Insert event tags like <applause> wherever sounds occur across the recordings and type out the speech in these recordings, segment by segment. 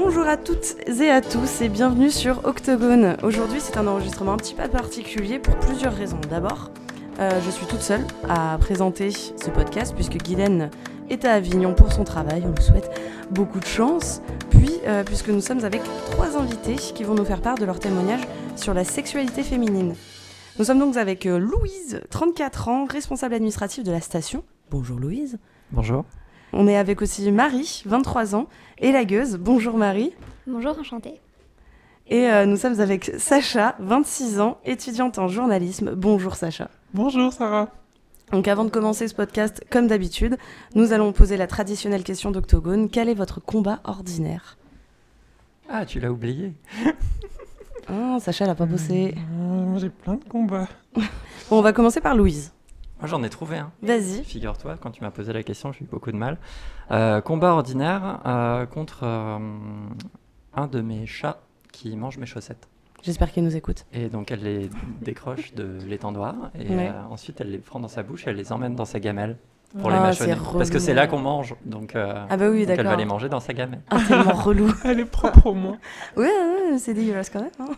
Bonjour à toutes et à tous et bienvenue sur Octogone. Aujourd'hui c'est un enregistrement un petit peu particulier pour plusieurs raisons. D'abord, euh, je suis toute seule à présenter ce podcast puisque Guylaine est à Avignon pour son travail. On lui souhaite beaucoup de chance. Puis, euh, puisque nous sommes avec trois invités qui vont nous faire part de leur témoignage sur la sexualité féminine. Nous sommes donc avec euh, Louise, 34 ans, responsable administrative de la station. Bonjour Louise. Bonjour. On est avec aussi Marie, 23 ans, et la gueuse. Bonjour Marie. Bonjour, enchantée. Et euh, nous sommes avec Sacha, 26 ans, étudiante en journalisme. Bonjour Sacha. Bonjour Sarah. Donc avant de commencer ce podcast, comme d'habitude, nous allons poser la traditionnelle question d'Octogone. Quel est votre combat ordinaire? Ah, tu l'as oublié. Ah, Sacha l'a pas bossé. Euh, moi, j'ai plein de combats. Bon, on va commencer par Louise. Moi, j'en ai trouvé un. Vas-y. Figure-toi, quand tu m'as posé la question, j'ai eu beaucoup de mal. Euh, combat ordinaire euh, contre euh, un de mes chats qui mange mes chaussettes. J'espère qu'il nous écoute. Et donc, elle les <laughs> décroche de l'étendoir et Ouais. euh, ensuite, elle les prend dans sa bouche et elle les emmène dans sa gamelle pour les Ah, mâchonner. c'est Parce que c'est là qu'on mange. Donc, euh, Ah bah oui, donc elle va les manger dans sa gamelle. Ah, tellement <laughs> relou. Elle est propre au moins. Ouais, ouais, c'est dégueulasse quand même. hein.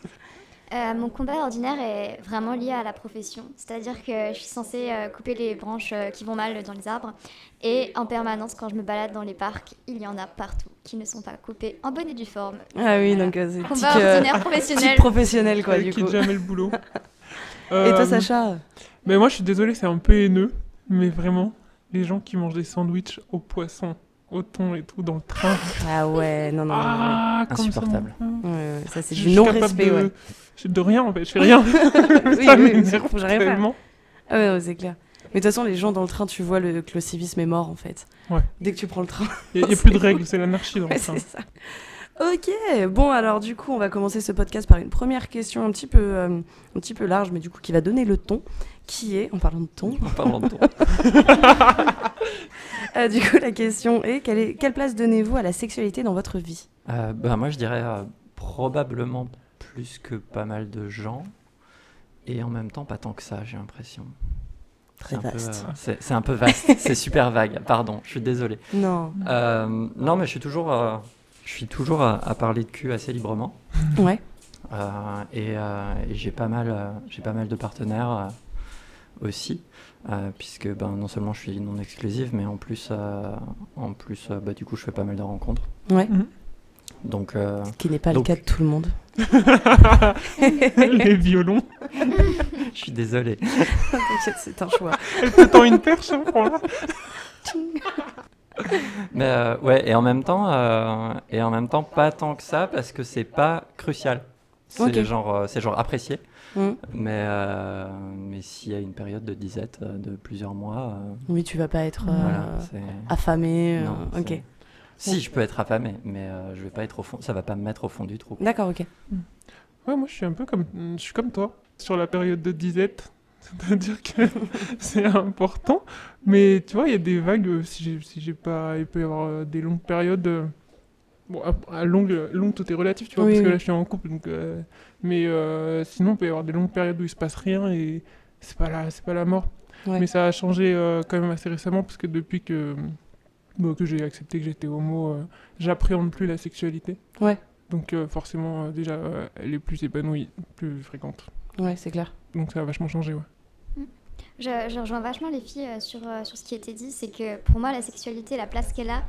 Euh, mon combat ordinaire est vraiment lié à la profession. C'est-à-dire que je suis censée euh, couper les branches euh, qui vont mal dans les arbres. Et en permanence, quand je me balade dans les parcs, il y en a partout qui ne sont pas coupés en bonne et due forme. Ah oui, Voilà. donc euh, c'est Combat tic, euh, ordinaire <laughs> tic professionnel. professionnel quoi du quitte coup. jamais le boulot. <laughs> Et Euh, toi Sacha? Mais moi, je suis désolée, c'est un peu haineux. Mais vraiment, les gens qui mangent des sandwichs au poisson, au thon et tout dans le train. Ah ouais, non, non, non. Ah, comme ça. Insupportable. ouais. Ouais, ouais, ça c'est Je du non-respect, de... ouais. je- De rien en fait, je fais rien. Oui, <laughs> ça oui, m'énerve faire. tellement. Ah ouais, ouais, c'est clair. Mais de toute façon, les gens dans le train, tu vois le, que le civisme est mort en fait. Ouais. Dès que tu prends le train. Il n'y a, plus de <laughs> règles, c'est l'anarchie dans le train. c'est ça. Ok, bon alors du coup on va commencer ce podcast par une première question un petit peu, euh, un petit peu large mais du coup qui va donner le ton, qui est, en parlant de ton, En parlant de ton. <laughs> euh, du coup la question est quelle, est, quelle place donnez-vous à la sexualité dans votre vie? Euh, bah, moi, je dirais euh, probablement plus que pas mal de gens. Et en même temps, pas tant que ça, j'ai l'impression. Très C'est un peu, vaste. euh, c'est un peu vaste, c'est super vague, pardon, je suis désolé. Non. Euh, non, mais je suis toujours, euh, je suis toujours à, à parler de cul assez librement. Ouais. Euh, et euh, et j'ai pas, mal, euh, j'ai pas mal de partenaires euh, aussi, euh, puisque ben, non seulement je suis non exclusive, mais en plus, euh, en plus euh, bah, du coup, je fais pas mal de rencontres. Ouais. Donc, euh, Ce qui n'est pas Donc- le cas de tout le monde. <laughs> Les violons. <laughs> je suis désolé. <laughs> C'est un choix. Elle te tend une perche, hein, prends-la. <laughs> Mais euh, ouais, et en même temps, euh, et en même temps, pas tant que ça parce que c'est pas crucial. C'est genre, euh, c'est genre apprécié. Hmm. Mais euh, mais s'il y a une période de disette de plusieurs mois, euh, Oui, tu vas pas être euh, voilà, affamé. euh, non, ok. Si, je peux être affamé, mais euh, je vais pas être au fond. Ça va pas me mettre au fond du trou. D'accord, ok. Ouais, moi je suis un peu comme, je suis comme toi sur la période de disette. C'est-à-dire que <laughs> c'est important. Mais tu vois, il y a des vagues. euh, Si j'ai si pas. Il peut y avoir euh, des longues périodes. euh, Bon, à, longue, longue, tout est relatif, tu vois, Oui, parce que là je suis en couple. Donc, euh, mais euh, sinon, il peut y avoir des longues périodes où il se passe rien et c'est pas la, c'est pas la mort. Ouais. Mais ça a changé euh, quand même assez récemment parce que depuis que, bon, que j'ai accepté que j'étais homo, j'appréhende plus la sexualité. Ouais. Donc forcément, déjà, elle est plus épanouie, plus fréquente. Ouais, c'est clair. Donc ça a vachement changé, ouais. Je, je rejoins vachement les filles euh, sur, euh, sur ce qui a été dit. C'est que pour moi, la sexualité, la place qu'elle a,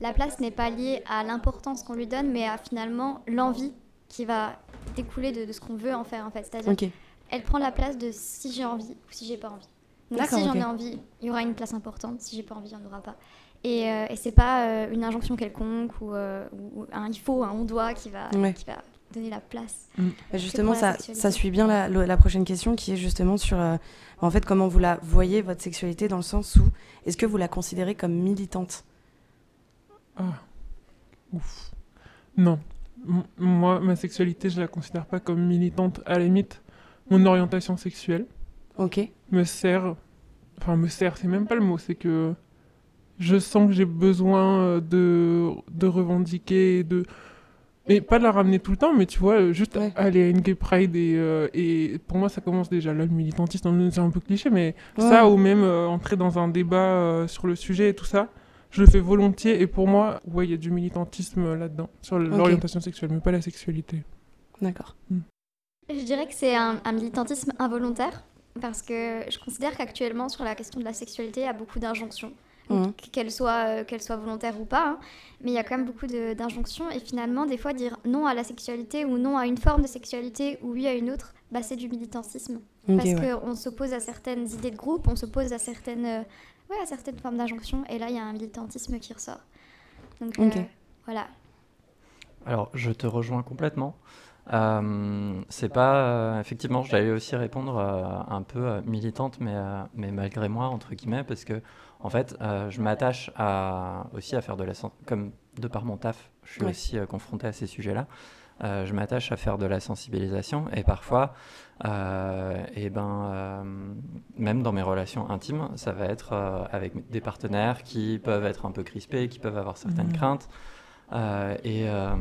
la place n'est pas liée à l'importance qu'on lui donne, mais à finalement l'envie qui va découler de, de ce qu'on veut en faire en fait. C'est-à-dire Ok. elle prend la place de si j'ai envie ou si j'ai pas envie. Donc si j'en ai envie, il y aura une place importante. Si j'ai pas envie, il n'y en aura pas. Et, euh, et c'est pas euh, une injonction quelconque ou, euh, ou un il faut, un on doit qui va, Ouais. qui va donner la place. Bah, Justement, ça, ça suit bien la, la prochaine question qui est justement sur euh, en fait comment vous la voyez votre sexualité dans le sens où est-ce que vous la considérez comme militante? Ah, ouf. Non. M- moi, ma sexualité, je la considère pas comme militante. À la limite, mon orientation sexuelle Ok. me sert. Enfin, me sert, c'est même pas le mot, c'est que je sens que j'ai besoin euh, de, de revendiquer, de. Mais pas de la ramener tout le temps, mais tu vois, euh, juste Ouais. aller à une gay pride et, euh, et pour moi ça commence déjà là, le militantisme, c'est un peu cliché, mais Ouais. ça ou même euh, entrer dans un débat euh, sur le sujet et tout ça, je le fais volontiers et pour moi, ouais, il y a du militantisme là-dedans, sur l'orientation sexuelle, mais pas la sexualité. D'accord. Je dirais que c'est un, un militantisme involontaire parce que je considère qu'actuellement, sur la question de la sexualité, il y a beaucoup d'injonctions. Mhm. Qu'elles soient, euh, qu'elles soient volontaires ou pas, hein. mais il y a quand même beaucoup de- d'injonctions. Et finalement, des fois, dire non à la sexualité ou non à une forme de sexualité ou oui à une autre, bah, c'est du militantisme. Parce ouais. qu'on s'oppose à certaines idées de groupe, on s'oppose à certaines, euh, ouais, à certaines formes d'injonction. Et là, il y a un militantisme qui ressort. Donc, euh, voilà. Alors, je te rejoins complètement. Euh, c'est pas. euh, effectivement, j'allais aussi répondre euh, un peu euh, militante, mais, euh, mais malgré moi, entre guillemets, parce que, en fait, euh, je m'attache à, aussi à faire de la. sen- Comme de par mon taf, je suis Ouais. aussi euh, confronté à ces sujets-là. Euh, je m'attache à faire de la sensibilisation et parfois, euh, et ben, même dans mes relations intimes, ça va être avec des partenaires qui peuvent être un peu crispés, qui peuvent avoir certaines Mhm. craintes euh, et, euh,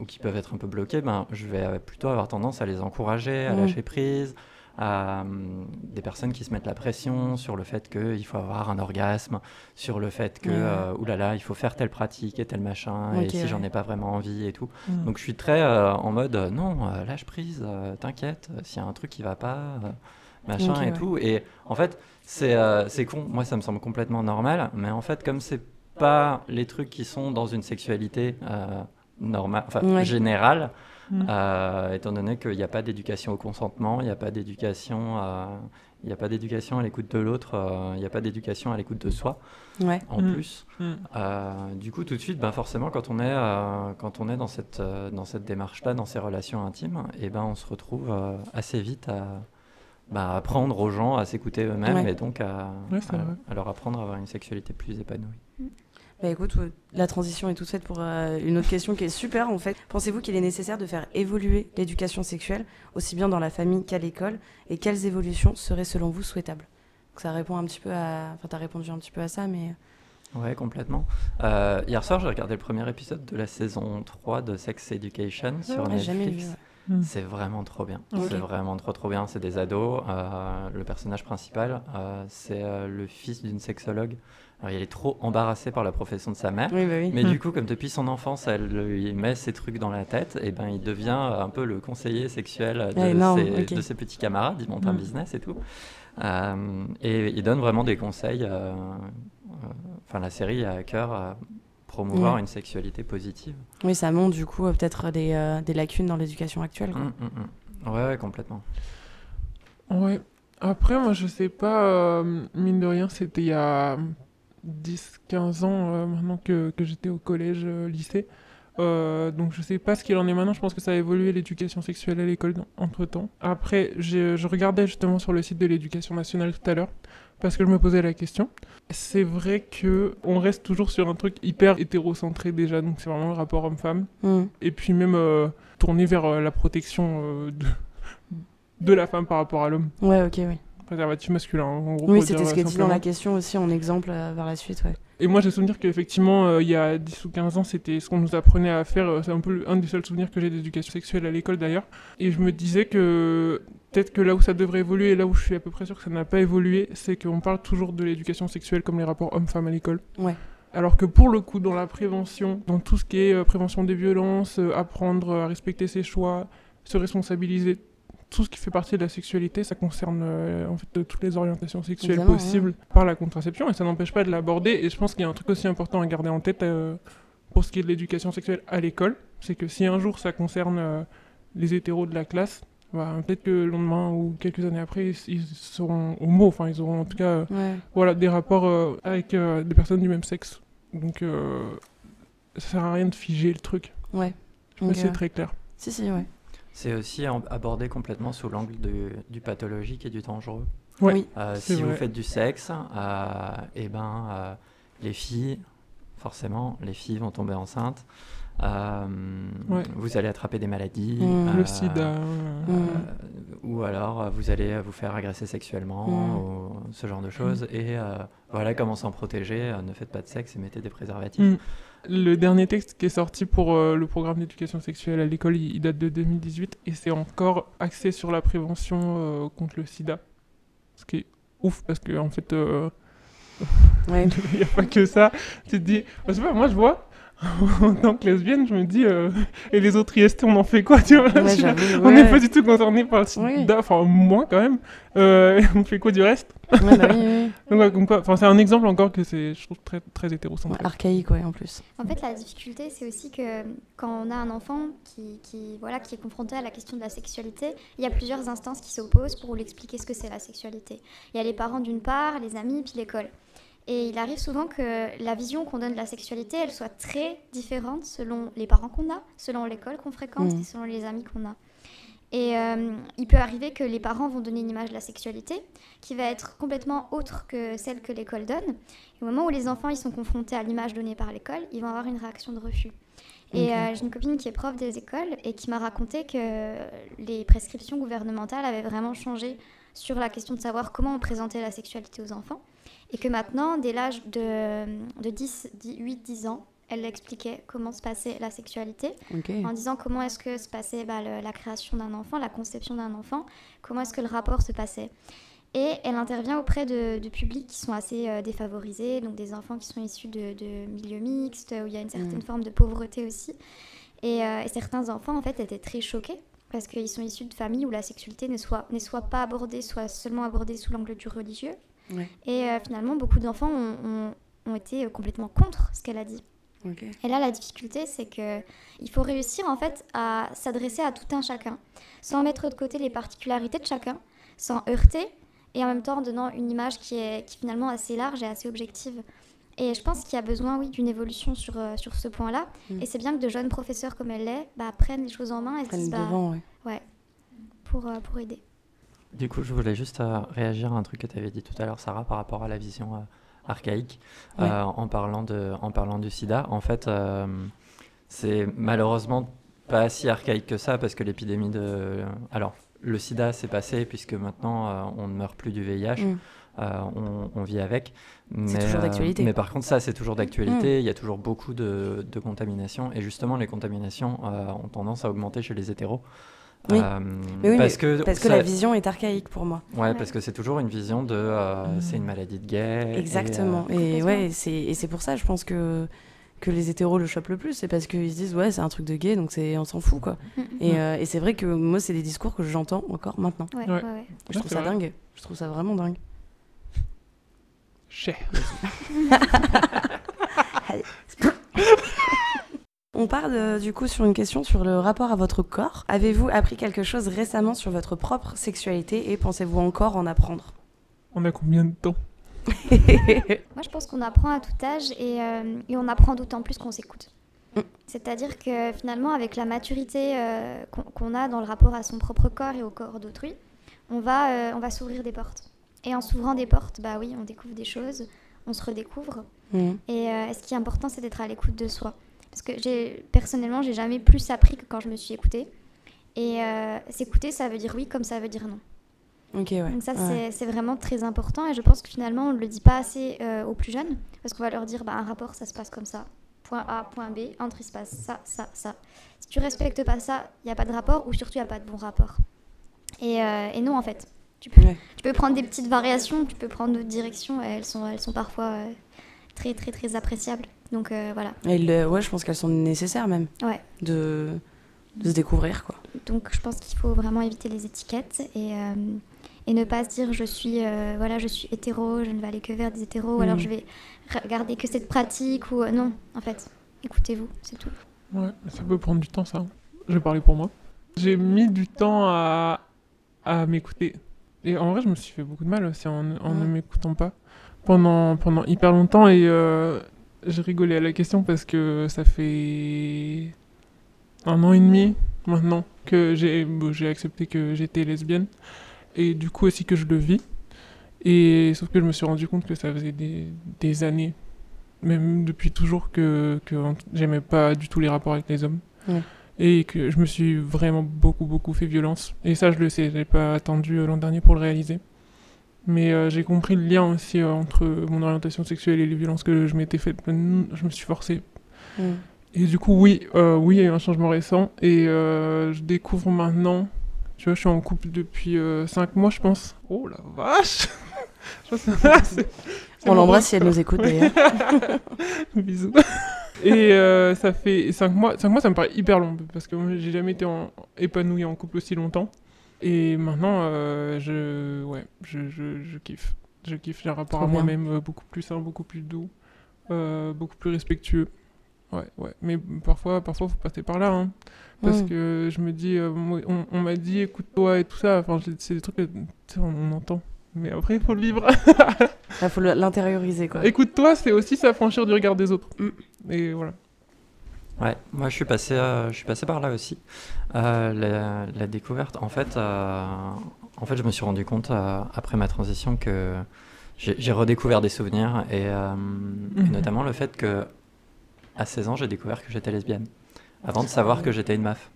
ou qui peuvent être un peu bloqués. Ben, je vais plutôt avoir tendance à les encourager, à Mhm. lâcher prise. À euh, des personnes qui se mettent la pression sur le fait qu'il faut avoir un orgasme, sur le fait que, euh, oulala, il faut faire telle pratique et tel machin, et si ouais. j'en ai pas vraiment envie et tout. Mm. Donc je suis très euh, en mode non, lâche prise, t'inquiète, s'il y a un truc qui va pas, machin et ouais. tout. Et en fait, c'est c'est con, moi ça me semble complètement normal, mais en fait, comme c'est pas les trucs qui sont dans une sexualité normale, enfin Ouais. générale, Mm. euh, étant donné qu'il n'y a pas d'éducation au consentement, il n'y a pas d'éducation. il n'y a pas d'éducation à l'écoute de l'autre, euh, il n'y a pas d'éducation à l'écoute de soi Ouais. en Mm. plus. Mm. Euh, du coup, tout de suite, ben forcément, quand on est, euh, quand on est dans cette, dans cette démarche-là, dans ces relations intimes, et ben, on se retrouve assez vite à bah, apprendre aux gens à s'écouter eux-mêmes Ouais. et donc à, Ouais, à- à leur apprendre à avoir une sexualité plus épanouie. Bah écoute, euh, la transition est toute faite pour euh, une autre question qui est super en fait. Pensez-vous qu'il est nécessaire de faire évoluer l'éducation sexuelle, aussi bien dans la famille qu'à l'école, et quelles évolutions seraient selon vous souhaitables? Donc ça répond un petit peu à... Enfin, t'as répondu un petit peu à ça, mais... Ouais, complètement. Euh, hier soir, j'ai regardé le premier épisode de la saison 3 de Sex Education sur Ah, Netflix. jamais vu. ouais. Mm. C'est vraiment trop bien. C'est vraiment trop trop bien. C'est des ados. euh, le personnage principal, euh, c'est euh, le fils d'une sexologue. Alors, il est trop embarrassé par la profession de sa mère. Oui, bah oui. Mais du coup, comme depuis son enfance, elle lui met ces trucs dans la tête, et ben il devient un peu le conseiller sexuel de, Ah, énorme, ses, de ses petits camarades. Il monte un Mm. business et tout. Euh, et il donne vraiment des conseils. euh, euh, Enfin, la série a à cœur à promouvoir Ouais. une sexualité positive. Oui, ça montre du coup peut-être des, euh, des lacunes dans l'éducation actuelle. quoi. Mm, mm, mm. Ouais, ouais, complètement. Ouais. Après, moi, je sais pas, euh, mine de rien, c'était il y a 10-15 ans euh, maintenant que, que j'étais au collège, euh, lycée. Euh, donc je sais pas ce qu'il en est maintenant, je pense que ça a évolué l'éducation sexuelle à l'école entre temps. Après, je regardais justement sur le site de l'éducation nationale tout à l'heure, parce que je me posais la question. C'est vrai que on reste toujours sur un truc hyper hétérocentré déjà, donc c'est vraiment le rapport homme-femme Mm. et puis même euh, tourné vers euh, la protection de, de la femme par rapport à l'homme. Ouais, ok, oui. Préservatif masculin, en gros. Oui, c'était ce qui est dit dans la question aussi en exemple euh, vers la suite, ouais. Et moi, j'ai souvenir qu'effectivement, euh, il y a 10 ou 15 ans, c'était ce qu'on nous apprenait à faire. euh, C'est un peu le- un des seuls souvenirs que j'ai d'éducation sexuelle à l'école d'ailleurs. Et je me disais que peut-être que là où ça devrait évoluer, et là où je suis à peu près sûr que ça n'a pas évolué, c'est qu'on parle toujours de l'éducation sexuelle comme les rapports hommes-femmes à l'école. Ouais. Alors que pour le coup, dans la prévention, dans tout ce qui est euh, prévention des violences, euh, apprendre à respecter ses choix, se responsabiliser, tout ce qui fait partie de la sexualité, ça concerne euh, en fait euh, toutes les orientations sexuelles possibles par la contraception et ça n'empêche pas de l'aborder. Et je pense qu'il y a un truc aussi important à garder en tête euh, pour ce qui est de l'éducation sexuelle à l'école, c'est que si un jour ça concerne euh, les hétéros de la classe, bah, peut-être que le lendemain ou quelques années après, ils, seront homo, enfin ils auront en tout cas Ouais. voilà, des rapports avec des personnes du même sexe. Donc, ça sert à rien de figer le truc. Ouais. C'est très clair. Si, si, ouais. C'est aussi abordé complètement sous l'angle du, du pathologique et du dangereux. Oui. Euh, si vous faites du sexe, euh, eh ben, euh, les filles, forcément, les filles vont tomber enceintes. Euh, Ouais. Vous allez attraper des maladies. Mm. euh, Le sida. Mm. ou alors vous allez vous faire agresser sexuellement, Mm. ou ce genre de choses. Et euh, voilà comment s'en protéger. ne faites pas de sexe et mettez des préservatifs. Le dernier texte qui est sorti pour euh, le programme d'éducation sexuelle à l'école, il, il date de 2018 et c'est encore axé sur la prévention euh, contre le sida. Ce qui est ouf parce que en fait, euh, <laughs> Ouais. Il n'y a pas que ça. Tu te dis, je sais pas, moi je vois, <laughs> en tant que lesbienne, je me dis, euh, et les autres IST, on en fait quoi tu vois, Ouais, là, On n'est ouais. pas du tout concerné par le sida, enfin moi quand même. Euh, <laughs> on fait quoi du reste? Ouais, bah oui, oui. Donc, ouais, comme quoi, enfin, c'est un exemple encore que c'est, je trouve très, très Ouais, hétérocentré. archaïque, ouais, en plus. En fait, la difficulté, c'est aussi que quand on a un enfant qui, qui, voilà, qui est confronté à la question de la sexualité, il y a plusieurs instances qui s'opposent pour lui expliquer ce que c'est la sexualité. Il y a les parents d'une part, les amis, puis l'école. Et il arrive souvent que la vision qu'on donne de la sexualité, elle soit très différente selon les parents qu'on a, selon l'école qu'on fréquente Mhm. et selon les amis qu'on a. Et euh, il peut arriver que les parents vont donner une image de la sexualité qui va être complètement autre que celle que l'école donne. Et au moment où les enfants ils sont confrontés à l'image donnée par l'école, ils vont avoir une réaction de refus. Et euh, j'ai une copine qui est prof des écoles et qui m'a raconté que les prescriptions gouvernementales avaient vraiment changé sur la question de savoir comment on présentait la sexualité aux enfants. Et que maintenant, dès l'âge de, de 10, 8-10 ans, elle expliquait comment se passait la sexualité en disant comment est-ce que se passait bah, le- la création d'un enfant, la conception d'un enfant, comment est-ce que le rapport se passait. Et elle intervient auprès de, de publics qui sont assez euh, défavorisés, donc des enfants qui sont issus de, de milieux mixtes, où il y a une certaine Mhm. forme de pauvreté aussi. Et, euh, et certains enfants, en fait, étaient très choqués parce qu'ils sont issus de familles où la sexualité ne soit, ne soit pas abordée, soit seulement abordée sous l'angle du religieux. Ouais. Et euh, finalement, beaucoup d'enfants ont, ont- ont été complètement contre ce qu'elle a dit. Et là, la difficulté, c'est que il faut réussir en fait à s'adresser à tout un chacun, sans mettre de côté les particularités de chacun, sans heurter, et en même temps en donnant une image qui est, qui est finalement assez large et assez objective. Et je pense qu'il y a besoin, oui, d'une évolution sur, euh, sur ce point-là. Mm. Et c'est bien que de jeunes professeurs comme elle l'est bah, prennent les choses en main et se disent bah, devant, ouais. ouais, pour, euh, pour aider. Du coup, je voulais juste euh, réagir à un truc que tu avais dit tout à l'heure, Sarah, par rapport à la vision euh, archaïque, Ouais. euh, en, parlant de, en parlant du sida. En fait, euh, c'est malheureusement pas si archaïque que ça, parce que l'épidémie de... Alors, le sida s'est passé, puisque maintenant, euh, on ne meurt plus du VIH. Mm. on, on vit avec. Mais, toujours d'actualité. mais par contre, ça, c'est toujours d'actualité. Il y a toujours beaucoup de, de contaminations. Et justement, les contaminations ont tendance à augmenter chez les hétéros. Oui. Euh, Mais oui, parce mais que, Parce que ça- la vision est archaïque pour moi. Ouais, Ouais. parce que c'est toujours une vision de euh, Mm. c'est une maladie de gay. et, Exactement. euh, Et, ouais, et c'est et c'est pour ça, je pense que que les hétéros le chopent le plus, c'est parce qu'ils se disent ouais c'est un truc de gay donc c'est on s'en fout quoi. Mm, Et, Mm. euh, et c'est vrai que moi c'est des discours que j'entends encore maintenant. Ouais, Ouais. ouais, ouais. Je trouve ça vrai. dingue. Je trouve ça vraiment dingue. Cher. <laughs> <laughs> <laughs> On parle euh, du coup sur une question sur le rapport à votre corps. Avez-vous appris quelque chose récemment sur votre propre sexualité et pensez-vous encore en apprendre? On a combien de temps? <laughs> Moi, je pense qu'on apprend à tout âge et, euh, et on apprend d'autant plus qu'on s'écoute. Mm. C'est-à-dire que finalement, avec la maturité euh, qu'on a dans le rapport à son propre corps et au corps d'autrui, on va, euh, on va s'ouvrir des portes. Et en s'ouvrant des portes, bah oui, on découvre des choses, on se redécouvre. Mhm. Et euh, ce qui est important, c'est d'être à l'écoute de soi. Parce que j'ai personnellement, j'ai jamais plus appris que quand je me suis écoutée. Et euh, s'écouter, ça veut dire oui comme ça veut dire non. Ouais. Donc ça, Ouais. c'est- c'est vraiment très important et je pense que finalement, on ne le dit pas assez euh, aux plus jeunes parce qu'on va leur dire, bah, un rapport, ça se passe comme ça. Point A, point B, entre, il se passe ça, ça, ça. Si tu respectes pas ça, il n'y a pas de rapport ou surtout, il n'y a pas de bon rapport. Et, euh, et non, en fait. Tu peux, Ouais. tu peux prendre des petites variations, tu peux prendre d'autres directions et elles sont, elles sont parfois très, très, très appréciables. Donc euh, voilà. Et le- ouais, je pense qu'elles sont nécessaires même Ouais. de de se découvrir quoi. Donc je pense qu'il faut vraiment éviter les étiquettes et, euh, et ne pas se dire je suis euh, voilà je suis hétéro, je ne vais aller que vers des hétéros ou alors Mhm. je vais regarder que cette pratique ou non en fait écoutez-vous c'est tout. Ouais, ça peut prendre du temps, ça. Je vais parler pour moi. J'ai mis du temps à, à m'écouter. Et en vrai, je me suis fait beaucoup de mal aussi en, en ne m'écoutant pas pendant, pendant hyper longtemps. Et euh, j'ai rigolé à la question parce que ça fait un an et demi maintenant que j'ai bon, accepté que j'étais lesbienne. Et du coup aussi que je le vis. Et sauf que je me suis rendu compte que ça faisait des, des années, même depuis toujours, que, que j'aimais pas du tout les rapports avec les hommes. Ouais. Et que je me suis vraiment beaucoup, beaucoup fait violence. Et ça, je le sais, j'ai pas attendu l'an dernier pour le réaliser. Mais euh, j'ai compris le lien aussi euh, entre mon orientation sexuelle et les violences que je m'étais faites. Je me suis forcé. Mhm. Et du coup, oui, euh, oui, il y a eu un changement récent. Et euh, je découvre maintenant, tu vois, je suis en couple depuis 5 mois, je pense. Oh la vache <laughs> Je pense que <laughs> c'est- On l'embrasse si elle nous écoute d'ailleurs. <laughs> Bisous. Et euh, ça fait 5 mois. 5 mois, ça me paraît hyper long parce que moi, j'ai jamais été en... épanoui en couple aussi longtemps. Et maintenant, euh, je, ouais, je, je, je kiffe. Je kiffe. J'ai un rapport Trop à moi-même euh, beaucoup plus sain, beaucoup plus doux, euh, beaucoup plus respectueux. Ouais, ouais. Mais parfois, parfois, faut passer par là. Hein, parce que je me dis, euh, on, on m'a dit, écoute-toi et tout ça. Enfin, c'est des trucs que on, on entend. Mais après, il faut le vivre. Il faut l'intérioriser quoi. Écoute-toi, c'est aussi s'affranchir du regard des autres. Mm. Et voilà. Ouais, moi je suis passé, euh, je suis passé par là aussi. Euh, la, la découverte, en fait, euh, en fait, je me suis rendu compte après ma transition que j'ai redécouvert des souvenirs et, et Mhm. notamment le fait que à 16 ans, j'ai découvert que j'étais lesbienne avant de savoir que j'étais une meuf.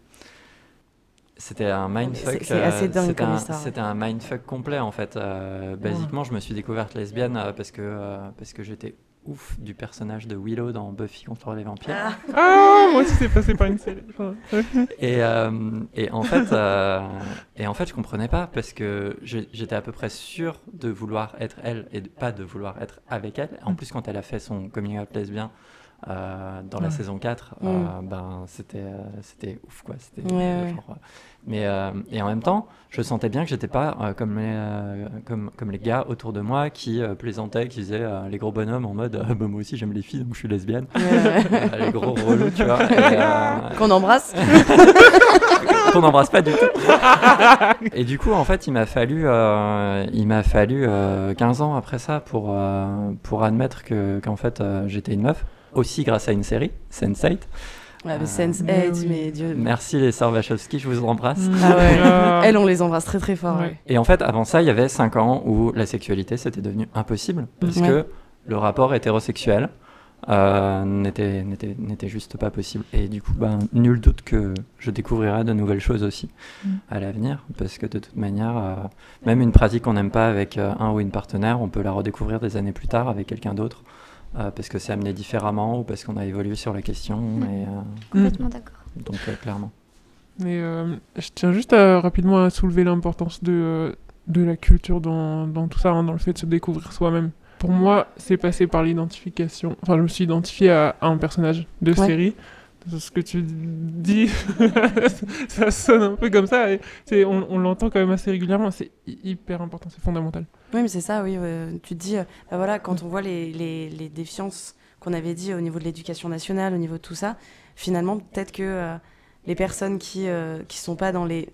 C'était un mindfuck. C'est- c'est assez euh, dingue c'était un- ouais. Un mindfuck complet en fait. Basiquement, je me suis découverte lesbienne parce que parce que j'étais ouf du personnage de Willow dans Buffy contre les vampires. Ah, Ah, moi aussi, c'est passé par une <laughs> série. Et, euh, et en fait, euh, et en fait, je comprenais pas parce que j'étais à peu près sûr de vouloir être elle et de- pas de vouloir être avec elle. En plus, quand elle a fait son coming out lesbien euh, dans la saison 4, Mm. euh, ben c'était euh, c'était ouf quoi. C'était Ouais, ouais. genre, mais et en même temps, je sentais bien que j'étais pas comme les comme comme les gars autour de moi qui plaisantaient, qui faisaient les gros bonhommes en mode bah, moi aussi j'aime les filles donc je suis lesbienne. les gros relous, tu vois. Et, <laughs> Qu'on embrasse. <laughs> qu'on n'embrasse pas du tout. Et du coup, en fait, il m'a fallu, euh, il m'a fallu euh, 15 ans après ça pour, euh, pour admettre que, qu'en fait, j'étais une meuf. Aussi grâce à une série, Sense8. Ouais, mais Euh, Sense mais 8, oui. mais Dieu. Merci les sœurs Wachowski, je vous embrasse. Ah ouais. <laughs> Ah. Elles, on les embrasse très très fort. Ouais. ouais. Et en fait, avant ça, il y avait 5 ans où la sexualité, c'était devenu impossible. Parce Ouais. que le rapport hétérosexuel euh, n'était, n'était, n'était juste pas possible. Et du coup, ben, nul doute que je découvrirai de nouvelles choses aussi Mm. à l'avenir. Parce que de toute manière, euh, même une pratique qu'on n'aime pas avec euh, un ou une partenaire, on peut la redécouvrir des années plus tard avec quelqu'un d'autre. Euh, parce que c'est amené différemment ou parce qu'on a évolué sur la question. Et, euh, Complètement d'accord. donc, euh, clairement. Mais euh, je tiens juste à, rapidement à soulever l'importance de, de la culture dans, dans tout ça, hein, dans le fait de se découvrir soi-même. Pour moi, c'est passé par l'identification. Enfin, je me suis identifié à, à un personnage de Ouais. série. Ce que tu dis, <laughs> ça sonne un peu comme ça. Et c'est- on on l'entend quand même assez régulièrement. C'est hy- hyper important, c'est fondamental. Oui, mais c'est ça, oui. ouais. Tu te dis, euh, bah voilà, quand on voit les, les, les défiances qu'on avait dit au niveau de l'éducation nationale, au niveau de tout ça, finalement, peut-être que euh, les personnes qui ne sont pas dans les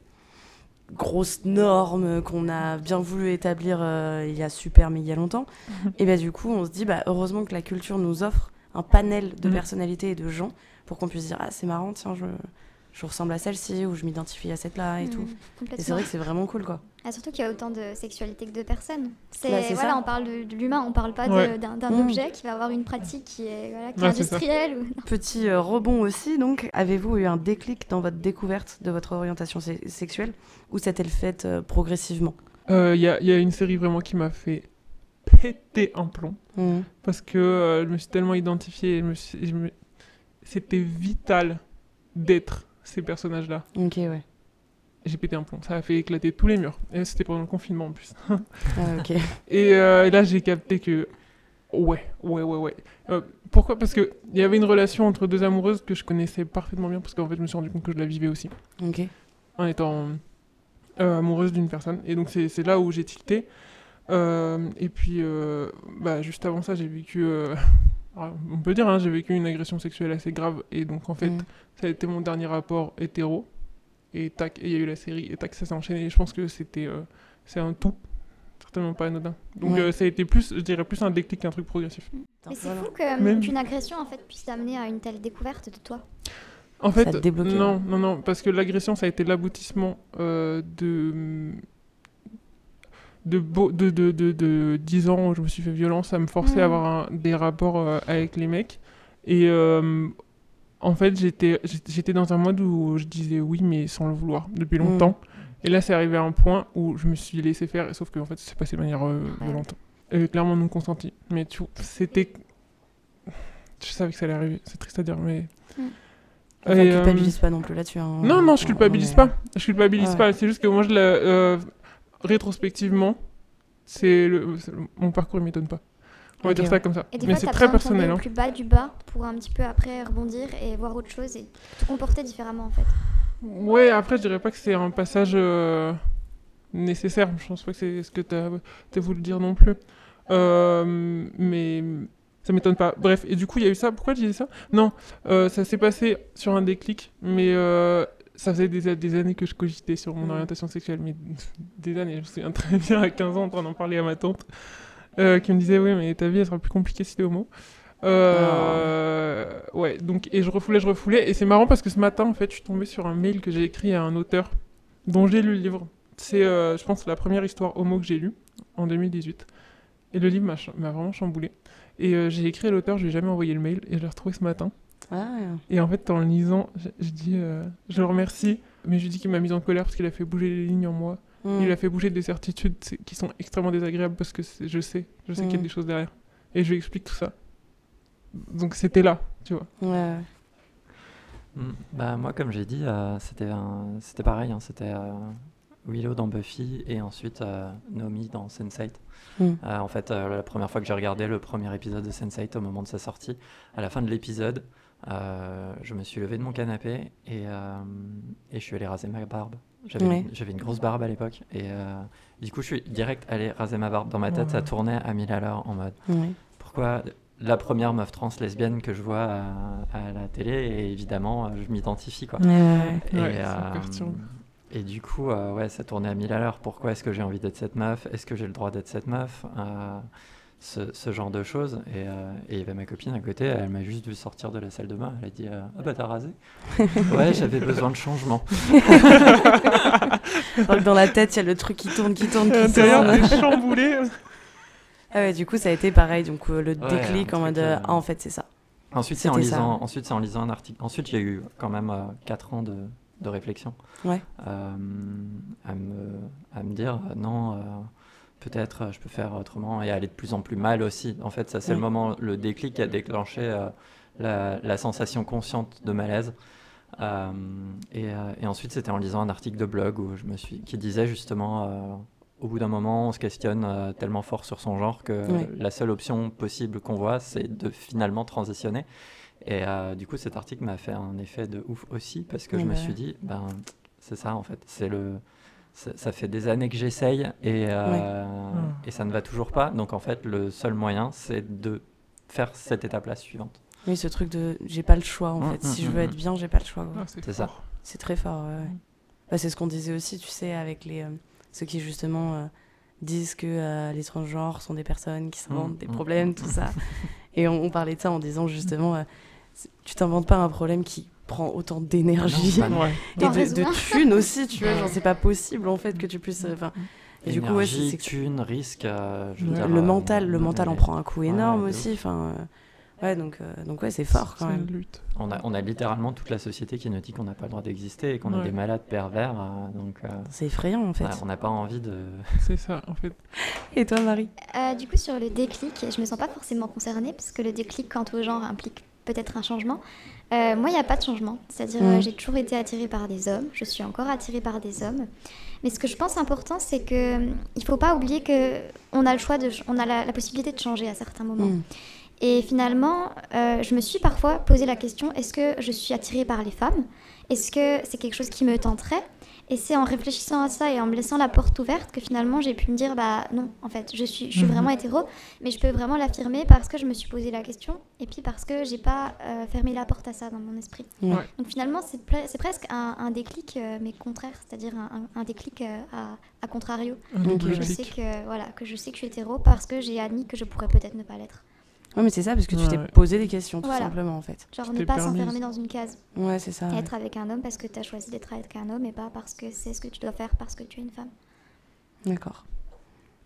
grosses normes qu'on a bien voulu établir euh, il y a super méga longtemps, <laughs> et bah du coup, on se dit, bah, heureusement que la culture nous offre un panel de Mhm. personnalités et de gens pour qu'on puisse dire, ah, c'est marrant, tiens, je, je ressemble à celle-ci, ou je m'identifie à cette-là, et Mm, tout. Et c'est vrai que c'est vraiment cool, quoi. Ah, surtout qu'il y a autant de sexualité que de personnes. C'est Bah, voilà, ça. on parle de, de l'humain, on parle pas Ouais. d'un d'un Mm. objet qui va avoir une pratique qui est, voilà, qui Ouais, industrielle. ou- Petit euh, rebond aussi, donc, avez-vous eu un déclic dans votre découverte de votre orientation se- sexuelle ou s'est-elle faite euh, progressivement? Euh, Il y, a, il y a une série vraiment qui m'a fait péter un plomb. Mhm. parce que euh, je me suis tellement identifié. je me suis- je me- C'était vital d'être ces personnages-là. Ok, ouais. J'ai pété un plomb. Ça a fait éclater tous les murs. Et c'était pendant le confinement en plus. Ah, ok. <laughs> Et euh, là, j'ai capté que. Ouais, ouais, ouais, ouais. Euh, pourquoi? Parce qu'il y avait une relation entre deux amoureuses que je connaissais parfaitement bien, parce qu'en fait, je me suis rendu compte que je la vivais aussi, ok. en étant euh, amoureuse d'une personne. Et donc, c'est là où j'ai tilté. Et puis, bah, juste avant ça, j'ai vécu. Euh, on peut dire, hein, j'ai vécu une agression sexuelle assez grave. Et donc, en fait, Mhm. ça a été mon dernier rapport hétéro. Et tac, et il y a eu la série, et tac, ça s'est enchaîné. Et je pense que c'était. euh, c'est un tout. Certainement pas anodin. Donc, Ouais. euh, ça a été plus, je dirais, plus un déclic qu'un truc progressif. Mais c'est Voilà. fou que Même- qu'une agression en fait puisse t'amener à une telle découverte de toi. En fait, non, non, non, parce que l'agression, ça a été l'aboutissement euh, de. De, beau- de, de, de, de 10 ans où je me suis fait violence, ça me forçait Mm. à avoir un- des rapports euh, avec les mecs. Et euh, en fait, j'étais dans un mode où je disais oui, mais sans le vouloir, depuis Mm. longtemps. Et là, c'est arrivé à un point où je me suis laissé faire, sauf que en fait, c'est passé de manière euh, violente. Et clairement non consenti. Mais tu c'était. Je savais que ça allait arriver, c'est triste à dire, mais. Mm. Enfin, Et, euh, culpabilise pas non plus là-dessus. hein. non, non, je culpabilise pas. Je culpabilise Ouais. pas. C'est juste que moi, je la, euh, rétrospectivement, c'est le, c'est le- mon parcours, il m'étonne pas. On va dire ouais. ça comme ça. Et des Mais c'est très personnel. hein. plus bas du bas pour un petit peu après rebondir et voir autre chose et te comporter différemment en fait. Ouais, après, je dirais pas que c'est un passage euh, nécessaire. Je pense pas que c'est ce que tu as, voulu dire non plus. Euh, mais ça m'étonne pas. Bref, et du coup, il y a eu ça. Pourquoi je disais ça? Non, euh, ça s'est passé sur un déclic, mais euh, ça faisait des, des années que je cogitais sur mon Mhm. orientation sexuelle. Mais <laughs> des années, je me souviens très bien à 15 ans en train d'en parler à ma tante, euh, qui me disait Oui, mais ta vie, elle sera plus compliquée si t'es homo. Euh, Ouais, donc, et je refoulais, je refoulais. Et c'est marrant parce que ce matin, en fait, je suis tombée sur un mail que j'ai écrit à un auteur dont j'ai lu le livre. C'est, euh, je pense, la première histoire homo que j'ai lue en 2018. Et le livre m'a ch- m'a vraiment chamboulé. Et j'ai écrit à l'auteur, je lui ai jamais envoyé le mail, et je l'ai retrouvé ce matin. Ah, Et en fait, en le lisant, je, je dis, euh, je le remercie, mais je lui dis qu'il m'a mis en colère parce qu'il a fait bouger les lignes en moi. mm. Il a fait bouger des certitudes qui sont extrêmement désagréables parce que je sais, je sais qu'il y a Mhm. des choses derrière. Et je lui explique tout ça. Donc c'était là, tu vois. Ouais, ouais. Mm. Bah, moi, comme j'ai dit, euh, c'était un- c'était pareil. hein, c'était euh, Willow dans Buffy et ensuite euh, Naomi dans Sense8. Mm. Euh, en fait, euh, la première fois que j'ai regardé le premier épisode de Sense8 au moment de sa sortie, à la fin de l'épisode, euh, je me suis levé de mon canapé et, euh, et je suis allé raser ma barbe. J'avais Ouais. une- j'avais une grosse barbe à l'époque et euh, du coup, je suis direct allé raser ma barbe. Dans ma tête, ça tournait à 1000 à l'heure en mode Ouais. pourquoi la première meuf trans lesbienne que je vois à, à la télé et évidemment je m'identifie quoi. Et, euh, du coup euh, ouais ça tournait à 1000 à l'heure. Pourquoi est-ce que j'ai envie d'être cette meuf? Est-ce que j'ai le droit d'être cette meuf? Euh, ce, ce genre de choses et euh, et il y avait ma copine à côté elle m'a juste vu sortir de la salle de bain elle a dit euh, ah bah t'as rasé <laughs> ouais j'avais besoin de changement <laughs> dans la tête, il y a le truc qui tourne, qui tourne, À qui tourne. chamboulé. <laughs> Ah ouais, du coup, ça a été pareil. Donc, euh, le Ouais, déclic en mode, euh, euh, ah, en fait, c'est ça. Ensuite, c'est en, ça. lisant, ensuite, c'est en lisant un article. Ensuite, j'ai eu quand même 4 ans de, de réflexion. Ouais. Euh, à, me, à me dire, euh, non, euh, peut-être euh, je peux faire autrement et aller de plus en plus mal aussi. En fait, ça, c'est le moment, le déclic qui a déclenché euh, la, la sensation consciente de malaise. Euh, et, et ensuite, c'était en lisant un article de blog où je me suis, qui disait justement, euh, au bout d'un moment, on se questionne tellement fort sur son genre que la seule option possible qu'on voit, c'est de finalement transitionner. Et du coup, cet article m'a fait un effet de ouf aussi parce que Ouais, je me bah suis dit, ben, c'est ça en fait. C'est le, ça, ça fait des années que j'essaye et, euh, et ça ne va toujours pas. Donc en fait, le seul moyen, c'est de faire cette étape-là suivante. Oui, ce truc de j'ai pas le choix en Mm, fait. mm, Si je mm, veux être bien, j'ai pas le choix. Ah, c'est ça. C'est très fort. ouais, ouais. Bah, c'est ce qu'on disait aussi, tu sais, avec les euh, ceux qui justement euh, disent que euh, les transgenres sont des personnes qui s'inventent des problèmes, tout ça. <laughs> Et on, on parlait de ça en disant justement, euh, tu t'inventes pas un problème qui prend autant d'énergie Ouais. et de, thunes aussi, tu vois. Genre, c'est pas possible en fait que tu puisses. Enfin, et du coup, ouais, c'est Énergie, c'est que thune, risque. euh, je veux Ouais. dire, le euh, mental, le mental en prend un coup énorme aussi. Enfin, euh, ouais, donc, euh, donc ouais, c'est fort quand C'est même. une lutte. On a, on a littéralement toute la société qui nous dit qu'on n'a pas le droit d'exister et qu'on est des malades pervers. euh, donc, euh, C'est effrayant en fait. ouais, on n'a pas envie de. <laughs> C'est ça, en fait. Et toi, Marie? Euh, du coup, sur le déclic, je me sens pas forcément concernée parce que le déclic quant au genre implique peut-être un changement. Euh, moi, il n'y a pas de changement. C'est-à-dire, euh, j'ai toujours été attirée par des hommes. Je suis encore attirée par des hommes. Mais ce que je pense important, c'est que hum, il faut pas oublier que on a le choix de, on a la, la possibilité de changer à certains moments. Mm. Et finalement, euh, je me suis parfois posé la question est-ce que je suis attirée par les femmes? Est-ce que c'est quelque chose qui me tenterait? Et c'est en réfléchissant à ça et en me laissant la porte ouverte que finalement j'ai pu me dire bah non, en fait, je suis, je suis Mhm. vraiment hétéro, mais je peux vraiment l'affirmer parce que je me suis posé la question et puis parce que j'ai pas euh, fermé la porte à ça dans mon esprit. Ouais. Donc finalement, c'est c'est presque un, un déclic, euh, mais contraire, c'est-à-dire un, un- un déclic euh, à, à contrario. Double Je sais que voilà, que je sais que je suis hétéro parce que j'ai admis que je pourrais peut-être ne pas l'être. Ouais, mais c'est ça, parce que tu t'es Ouais. posé des questions, tout Voilà. simplement, en fait. Genre ne pas s'enfermer dans une case. Ouais, c'est ça. ouais. Être avec un homme parce que tu as choisi d'être avec un homme et pas parce que c'est ce que tu dois faire parce que tu es une femme. D'accord.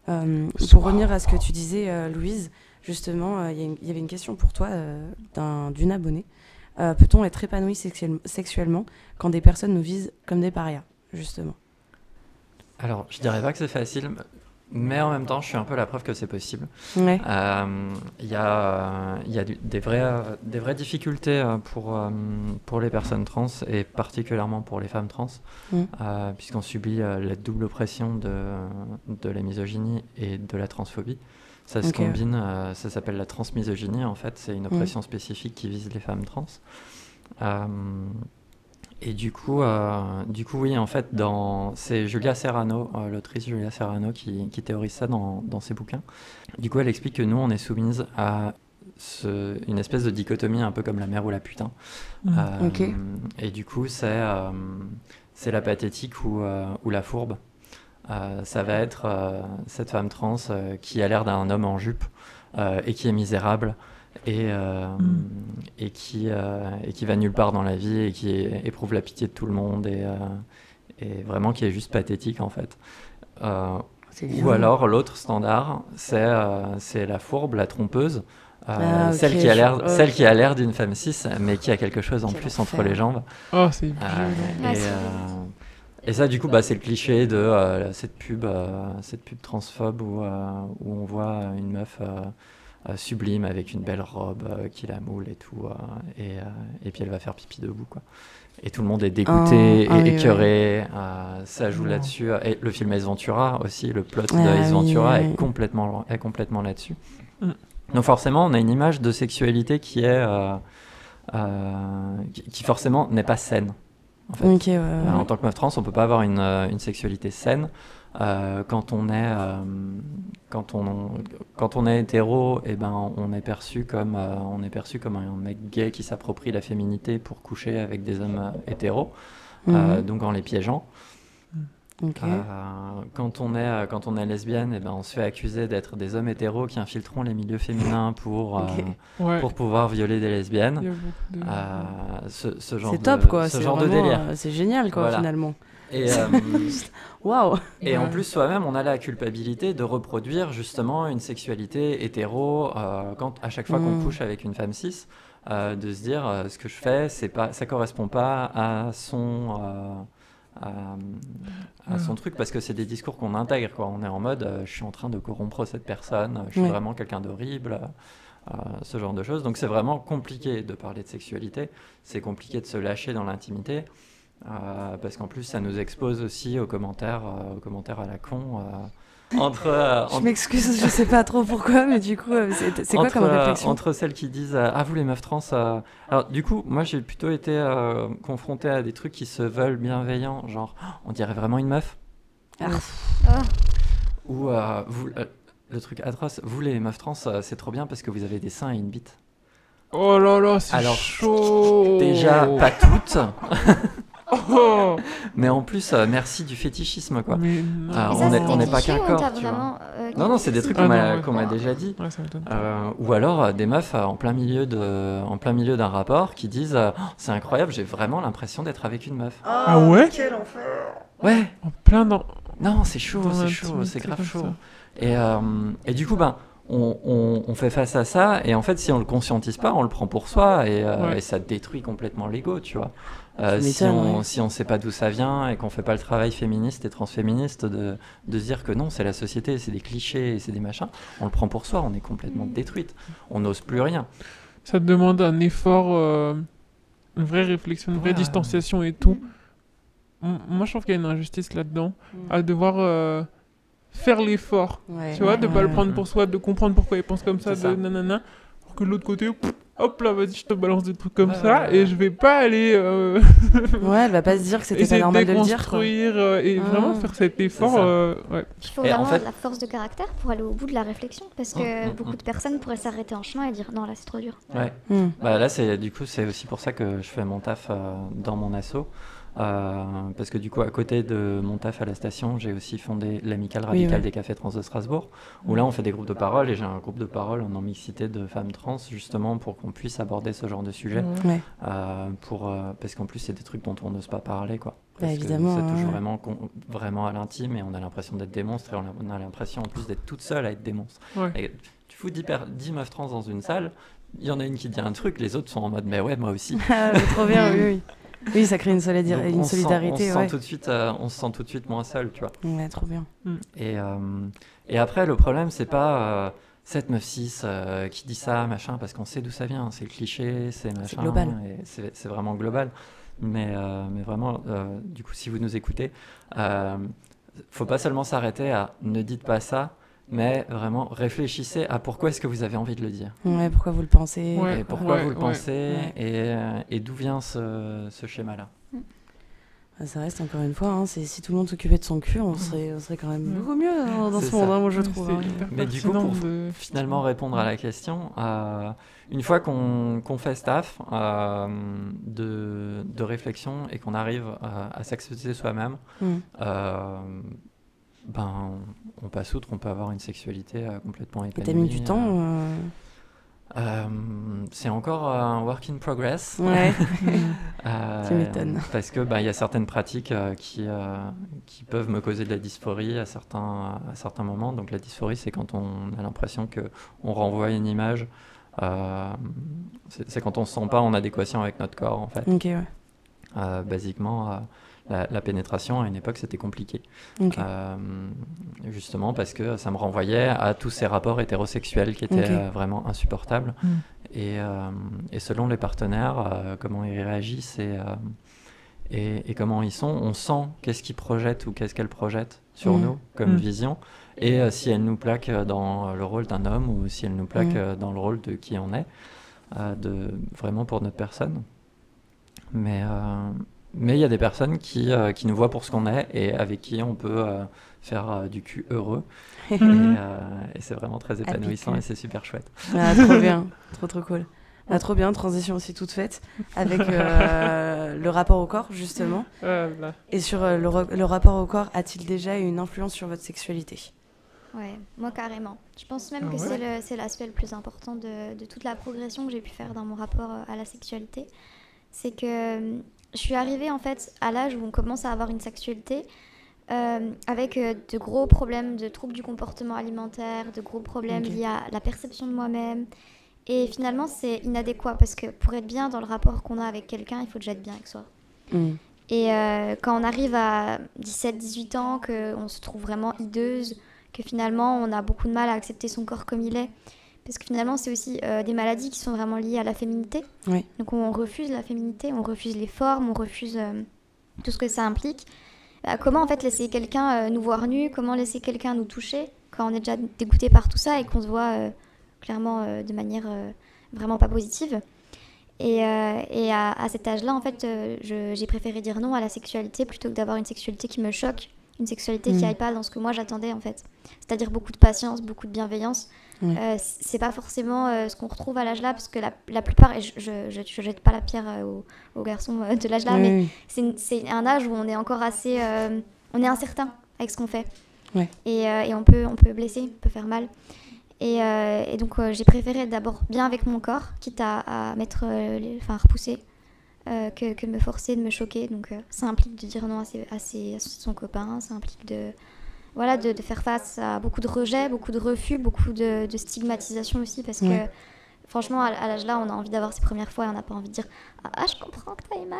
Euh, pour revenir à ce que tu disais, euh, Louise, justement, euh, il y avait une question pour toi euh, d'un- d'une abonnée. Euh, Peut-on être épanoui sexuel- sexuellement quand des personnes nous visent comme des parias, justement? Alors, je dirais pas que c'est facile, mais en même temps, je suis un peu la preuve que c'est possible. Ouais. Euh, Il y a, euh, y a du- des, vraies, des vraies difficultés euh, pour, euh, pour les personnes trans et particulièrement pour les femmes trans, Mm. euh, puisqu'on subit la double pression de, de la misogynie et de la transphobie. Ça se combine, euh, ça s'appelle la transmisogynie en fait, c'est une oppression spécifique qui vise les femmes trans. Et du coup, euh, du coup, oui, en fait, dans... c'est Julia Serrano, euh, l'autrice Julia Serrano, qui, qui théorise ça dans, dans ses bouquins. Du coup, elle explique que nous, on est soumise à ce- une espèce de dichotomie, un peu comme la mère ou la putain. Mm. Euh. Et du coup, c'est c'est la pathétique ou, ou la fourbe. Ça va être cette femme trans qui a l'air d'un homme en jupe et qui est misérable et, euh, Mm. et, qui, euh, et qui va nulle part dans la vie et qui éprouve la pitié de tout le monde et, euh, et vraiment qui est juste pathétique en fait. Euh, ou alors l'autre standard, c'est euh, la fourbe, la trompeuse, euh, Ah, celle qui a l'air celle qui a l'air d'une femme cis, mais qui a quelque chose en plus entre les jambes. Oh, c'est Euh. Ouais, et, euh, ça, du coup, bah, c'est le cliché de euh, cette pub, euh, cette pub transphobe où, euh, où on voit une meuf sublime avec une belle robe euh, qui la moule et tout, euh, et, euh, et puis elle va faire pipi debout, quoi. Et tout le monde est dégoûté Ah, ah et oui, écœuré. euh, ça joue là-dessus. Et le film Ace Ventura aussi, le plot Ah de Ace oui, Ventura oui. est complètement, est complètement là-dessus. Mm. Donc forcément, on a une image de sexualité qui est, euh, euh, qui, qui forcément n'est pas saine. En fait. Ok, ouais, ouais. Euh, en tant que meuf trans, on peut pas avoir une, euh, une sexualité saine. Euh, quand on est euh, quand on quand on est hétéro, et ben on est perçu comme euh, on est perçu comme un mec gay qui s'approprie la féminité pour coucher avec des hommes hétéros, euh, Mhm. donc en les piégeant. Euh, quand on est quand on est lesbienne, et ben on se fait accuser d'être des hommes hétéros qui infiltreront les milieux féminins <laughs> pour euh. Ouais. pour pouvoir violer des lesbiennes. y a beaucoup de- Euh, ce, ce genre C'est de, top, quoi. ce C'est genre de délire. C'est génial, quoi, Voilà. finalement. Et, euh, <laughs> Waouh. Et en plus, soi-même, on a la culpabilité de reproduire justement une sexualité hétéro euh, quand, à chaque fois qu'on Mm. couche avec une femme cis, euh, de se dire euh, ce que je fais, c'est pas, ça correspond pas à son, euh, à, à son Mm. truc parce que c'est des discours qu'on intègre. Quoi. On est en mode, euh, je suis en train de corrompre cette personne, je suis Ouais. vraiment quelqu'un d'horrible. euh, ce genre de choses. Donc c'est vraiment compliqué de parler de sexualité, c'est compliqué de se lâcher dans l'intimité. Euh, parce qu'en plus, ça nous expose aussi aux commentaires, euh, aux commentaires à la con. euh, <laughs> entre, euh, Je m'excuse, je sais pas trop pourquoi, mais du coup, c'est c'est quoi entre, comme euh, réflexion entre celles qui disent euh, Ah, vous les meufs trans. euh, Alors, du coup, moi j'ai plutôt été euh, confronté à des trucs qui se veulent bienveillants, genre Oh, on dirait vraiment une meuf? Ah. Ah. Ou euh, vous, euh, le truc atroce, vous les meufs trans, euh, c'est trop bien parce que vous avez des seins et une bite. Oh là là, c'est Alors, chaud. Déjà, pas toutes, <laughs> Oh. mais en plus, euh, merci du fétichisme, quoi. Mais non. Ah, Et on n'est pas qu'un ou corps, tu vois. euh, Non, non, c'est des trucs Ah qu'on m'a ouais. m'a déjà dit. Ouais, ça m'étonne. Euh, ou alors euh, des meufs euh, en plein milieu de, en plein milieu d'un rapport qui disent euh, Oh, c'est incroyable, j'ai vraiment l'impression d'être avec une meuf. Ah ouais Quel enfer Ouais, En plein dans. non, c'est chaud, c'est chaud, c'est grave chaud. Et, euh, et du coup, ben, on, on- on fait face à ça, et en fait, si on le conscientise pas, on le prend pour soi, et, euh, Ouais. et ça détruit complètement l'ego, tu vois. Euh, si, on, ouais. si on sait pas d'où ça vient et qu'on fait pas le travail féministe et transféministe de, de se dire que non, c'est la société, c'est des clichés, c'est des machins, on le prend pour soi, on est complètement détruite, on n'ose plus rien. Ça te demande un effort, euh, une vraie réflexion, une vraie Ouais. distanciation et tout. Moi, je trouve qu'il y a une injustice là-dedans, à devoir euh, faire l'effort. Ouais. Tu vois, de Ouais, pas le ouais. prendre pour soi, de comprendre pourquoi il pense comme ça, de ça. nanana. Pour que de l'autre côté, pff, hop là, vas-y, je te balance des trucs comme Ouais, ça, ouais, ouais. et je vais pas aller euh, <laughs> Ouais, elle va pas se dire que c'était pas normal de le dire. quoi. euh, et Ah. vraiment faire cet effort. euh, ouais. Il faut Et en vraiment fait- de la force de caractère pour aller au bout de la réflexion parce que Mm, mm, beaucoup mm. de personnes pourraient s'arrêter en chemin et dire non là c'est trop dur. Ouais. Bah là, c'est du coup, c'est aussi pour ça que je fais mon taf euh, dans mon asso. Euh, parce que du coup, à côté de mon taf à la station, j'ai aussi fondé l'amicale radicale ouais. des cafés trans de Strasbourg, où là, on fait des groupes de parole et j'ai un groupe de parole en non-mixité de femmes trans, justement pour qu'on puisse aborder ce genre de sujet. Ouais. Euh, pour, euh, parce qu'en plus, c'est des trucs dont on n'ose pas parler, quoi. Bah, Parce que évidemment, ça touche ouais. vraiment, vraiment à l'intime et on a l'impression d'être des monstres et on a, on a l'impression en plus d'être toute seule à être des monstres. Ouais. Et tu fous 10, per- 10 meufs trans dans une salle, il y en a une qui dit un truc, les autres sont en mode mais ouais, moi aussi. <laughs> Ah, trop bien, oui, oui. <laughs> Oui, ça crée une, solidar- Donc, une on se sent- solidarité, on se sent tout de suite, euh, on se sent tout de suite moins seul, tu vois. Ouais, trop bien. Et, euh, et après, le problème, c'est pas euh, cette meuf 6 qui dit ça, machin, parce qu'on sait d'où ça vient. C'est le cliché, c'est machin. global. et C'est c'est vraiment global. Mais, euh, mais vraiment, euh, du coup, si vous nous écoutez, euh, faut pas seulement s'arrêter à ne dites pas ça, mais vraiment réfléchissez à pourquoi est-ce que vous avez envie de le dire. Ouais, pourquoi vous le pensez Ouais. et pourquoi vous le pensez Ouais. et, euh, et d'où vient ce, ce schéma-là. Ah, Ça reste encore une fois, hein, si tout le monde s'occupait de son cul, on serait, on serait quand même Ouais. beaucoup mieux dans, dans ce monde, ça. hein, moi je trouve. hein. Mais du coup, pour de- Finalement, répondre à la question, euh, une fois qu'on fait taf euh, de, de réflexion et qu'on arrive euh, à s'accepter soi-même, Mm. euh, ben, on passe outre, on peut avoir une sexualité euh, complètement Et épanouie. t'as mis du temps euh, euh, euh, C'est encore un work in progress. Ouais. <laughs> <laughs> Tu m'étonnes. Parce que bah, il y a certaines pratiques qui, qui peuvent me causer de la dysphorie à certains, à certains moments. Donc la dysphorie, c'est quand on a l'impression que on renvoie une image. c'est quand on se sent pas en adéquation avec notre corps, en fait. Ok, ouais. Basiquement, la, la pénétration à une époque, c'était compliqué. Euh, justement parce que ça me renvoyait à tous ces rapports hétérosexuels qui étaient euh, vraiment insupportables. Mm. Et, euh, et selon les partenaires, comment ils réagissent et, et, et comment ils sont, on sent qu'est-ce qu'ils projettent ou qu'est-ce qu'elles projettent sur Mm. nous comme Mm. vision. Et euh, si elles nous plaquent dans le rôle d'un homme ou si elles nous euh, dans le rôle de qui on est, euh, de, vraiment pour notre personne. Mais euh, mais il y a des personnes qui, euh, qui nous voient pour ce qu'on est et avec qui on peut euh, faire euh, du cul heureux. <laughs> et Mhm. euh, et c'est vraiment très épanouissant et c'est super chouette. Ah, trop bien, <laughs> trop trop cool. Ah, trop bien, transition aussi toute faite avec euh, le rapport au corps justement. <laughs> Ah. Et sur euh, le, le rapport au corps, a-t-il déjà eu une influence sur votre sexualité? Ouais, moi carrément. Je pense même Ah que ouais c'est le- c'est l'aspect le plus important de, de toute la progression que j'ai pu faire dans mon rapport à la sexualité. C'est que je suis arrivée en fait à l'âge où on commence à avoir une sexualité euh, avec euh, de gros problèmes de troubles du comportement alimentaire, de gros problèmes liés à la perception de moi-même. Et finalement, c'est inadéquat parce que pour être bien dans le rapport qu'on a avec quelqu'un, il faut déjà être bien avec soi. Mm. Et euh, quand on arrive à 17-18 ans, qu'on se trouve vraiment hideuse, que finalement on a beaucoup de mal à accepter son corps comme il est, parce que finalement c'est aussi euh, des maladies qui sont vraiment liées à la féminité. Oui. Donc on refuse la féminité, on refuse les formes, on refuse euh, tout ce que ça implique. Euh, comment en fait laisser quelqu'un euh, nous voir nus, comment laisser quelqu'un nous toucher quand on est déjà dégoûté par tout ça et qu'on se voit clairement de manière vraiment pas positive? Et, et à, à cet âge-là, en fait, j'ai préféré dire non à la sexualité plutôt que d'avoir une sexualité qui me choque, une sexualité qui Mm. aille pas dans ce que moi j'attendais en fait. C'est-à-dire beaucoup de patience, beaucoup de bienveillance. Euh, c'est pas forcément euh, ce qu'on retrouve à l'âge-là, parce que la, la plupart, et je, je, je, je jette pas la pierre euh, aux, aux garçons euh, de l'âge-là, Oui, mais oui. c'est un âge où on est encore assez. on est incertain avec ce qu'on fait. Et, et on, peut, on peut blesser, on peut faire mal. Et, et donc, j'ai préféré être d'abord bien avec mon corps, quitte à, à mettre. Enfin, repousser, euh, que, que de me forcer, de me choquer. Donc, euh, ça implique de dire non à, ses, à, ses- à son copain, ça implique de. Voilà, de, de faire face à beaucoup de rejets, beaucoup de refus, beaucoup de, de stigmatisation aussi, parce Ouais. que franchement, à, à l'âge là, on a envie d'avoir ses premières fois et on n'a pas envie de dire Ah, je comprends que t'as mal.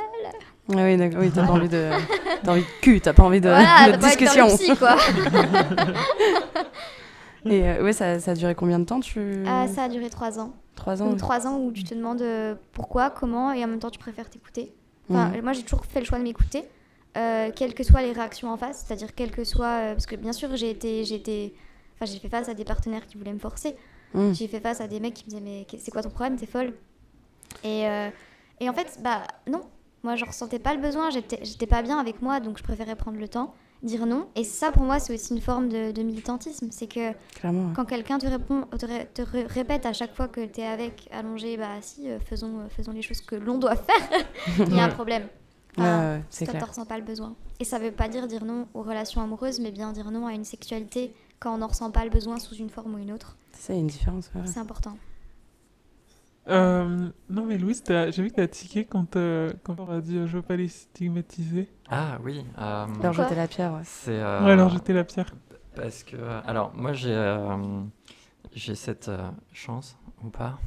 Ah oui, d'accord. Oui, t'as pas envie de, t'as envie de cul, t'as pas envie de, voilà, <laughs> de pas envie discussion. le psy, quoi. <laughs> Et euh, ouais, ça, ça a duré combien de temps tu Ah, ça a duré trois ans. Trois ans. Donc oui. trois ans où tu te demandes euh, pourquoi, comment, et en même temps tu préfères t'écouter. Enfin. Moi j'ai toujours fait le choix de m'écouter, euh, quelles que soient les réactions en face, c'est-à-dire quelles que soient... euh, parce que bien sûr j'ai été... J'ai été... Enfin, j'ai fait face à des partenaires qui voulaient me forcer. Mm. J'ai fait face à des mecs qui me disaient mais c'est quoi ton problème, t'es folle et, euh, et en fait, bah non, moi je ressentais pas le besoin, j'étais pas bien avec moi, donc je préférais prendre le temps, dire non. Et ça pour moi c'est aussi une forme de, de militantisme, c'est que Clairement. quand quelqu'un te, répond, te, ré- te ré- répète à chaque fois que tu es avec, allongé, bah si, faisons, faisons les choses que l'on doit faire, <laughs> il y a un problème. Ouais, Enfin, ouais, clair. t'en ressens pas le besoin. Et ça veut pas dire dire non aux relations amoureuses, mais bien dire non à une sexualité quand on n'en ressent pas le besoin sous une forme ou une autre. C'est une différence. ouais. C'est important. Euh, non, mais Louise, j'ai vu que t'as tiqué quand, euh, quand on a dit euh, je veux pas les stigmatiser. Ah oui. euh, Leur jeter la pierre, ouais. c'est euh, Ouais, alors jeter la pierre. Parce que, alors, moi, j'ai euh, j'ai cette euh, chance, ou pas,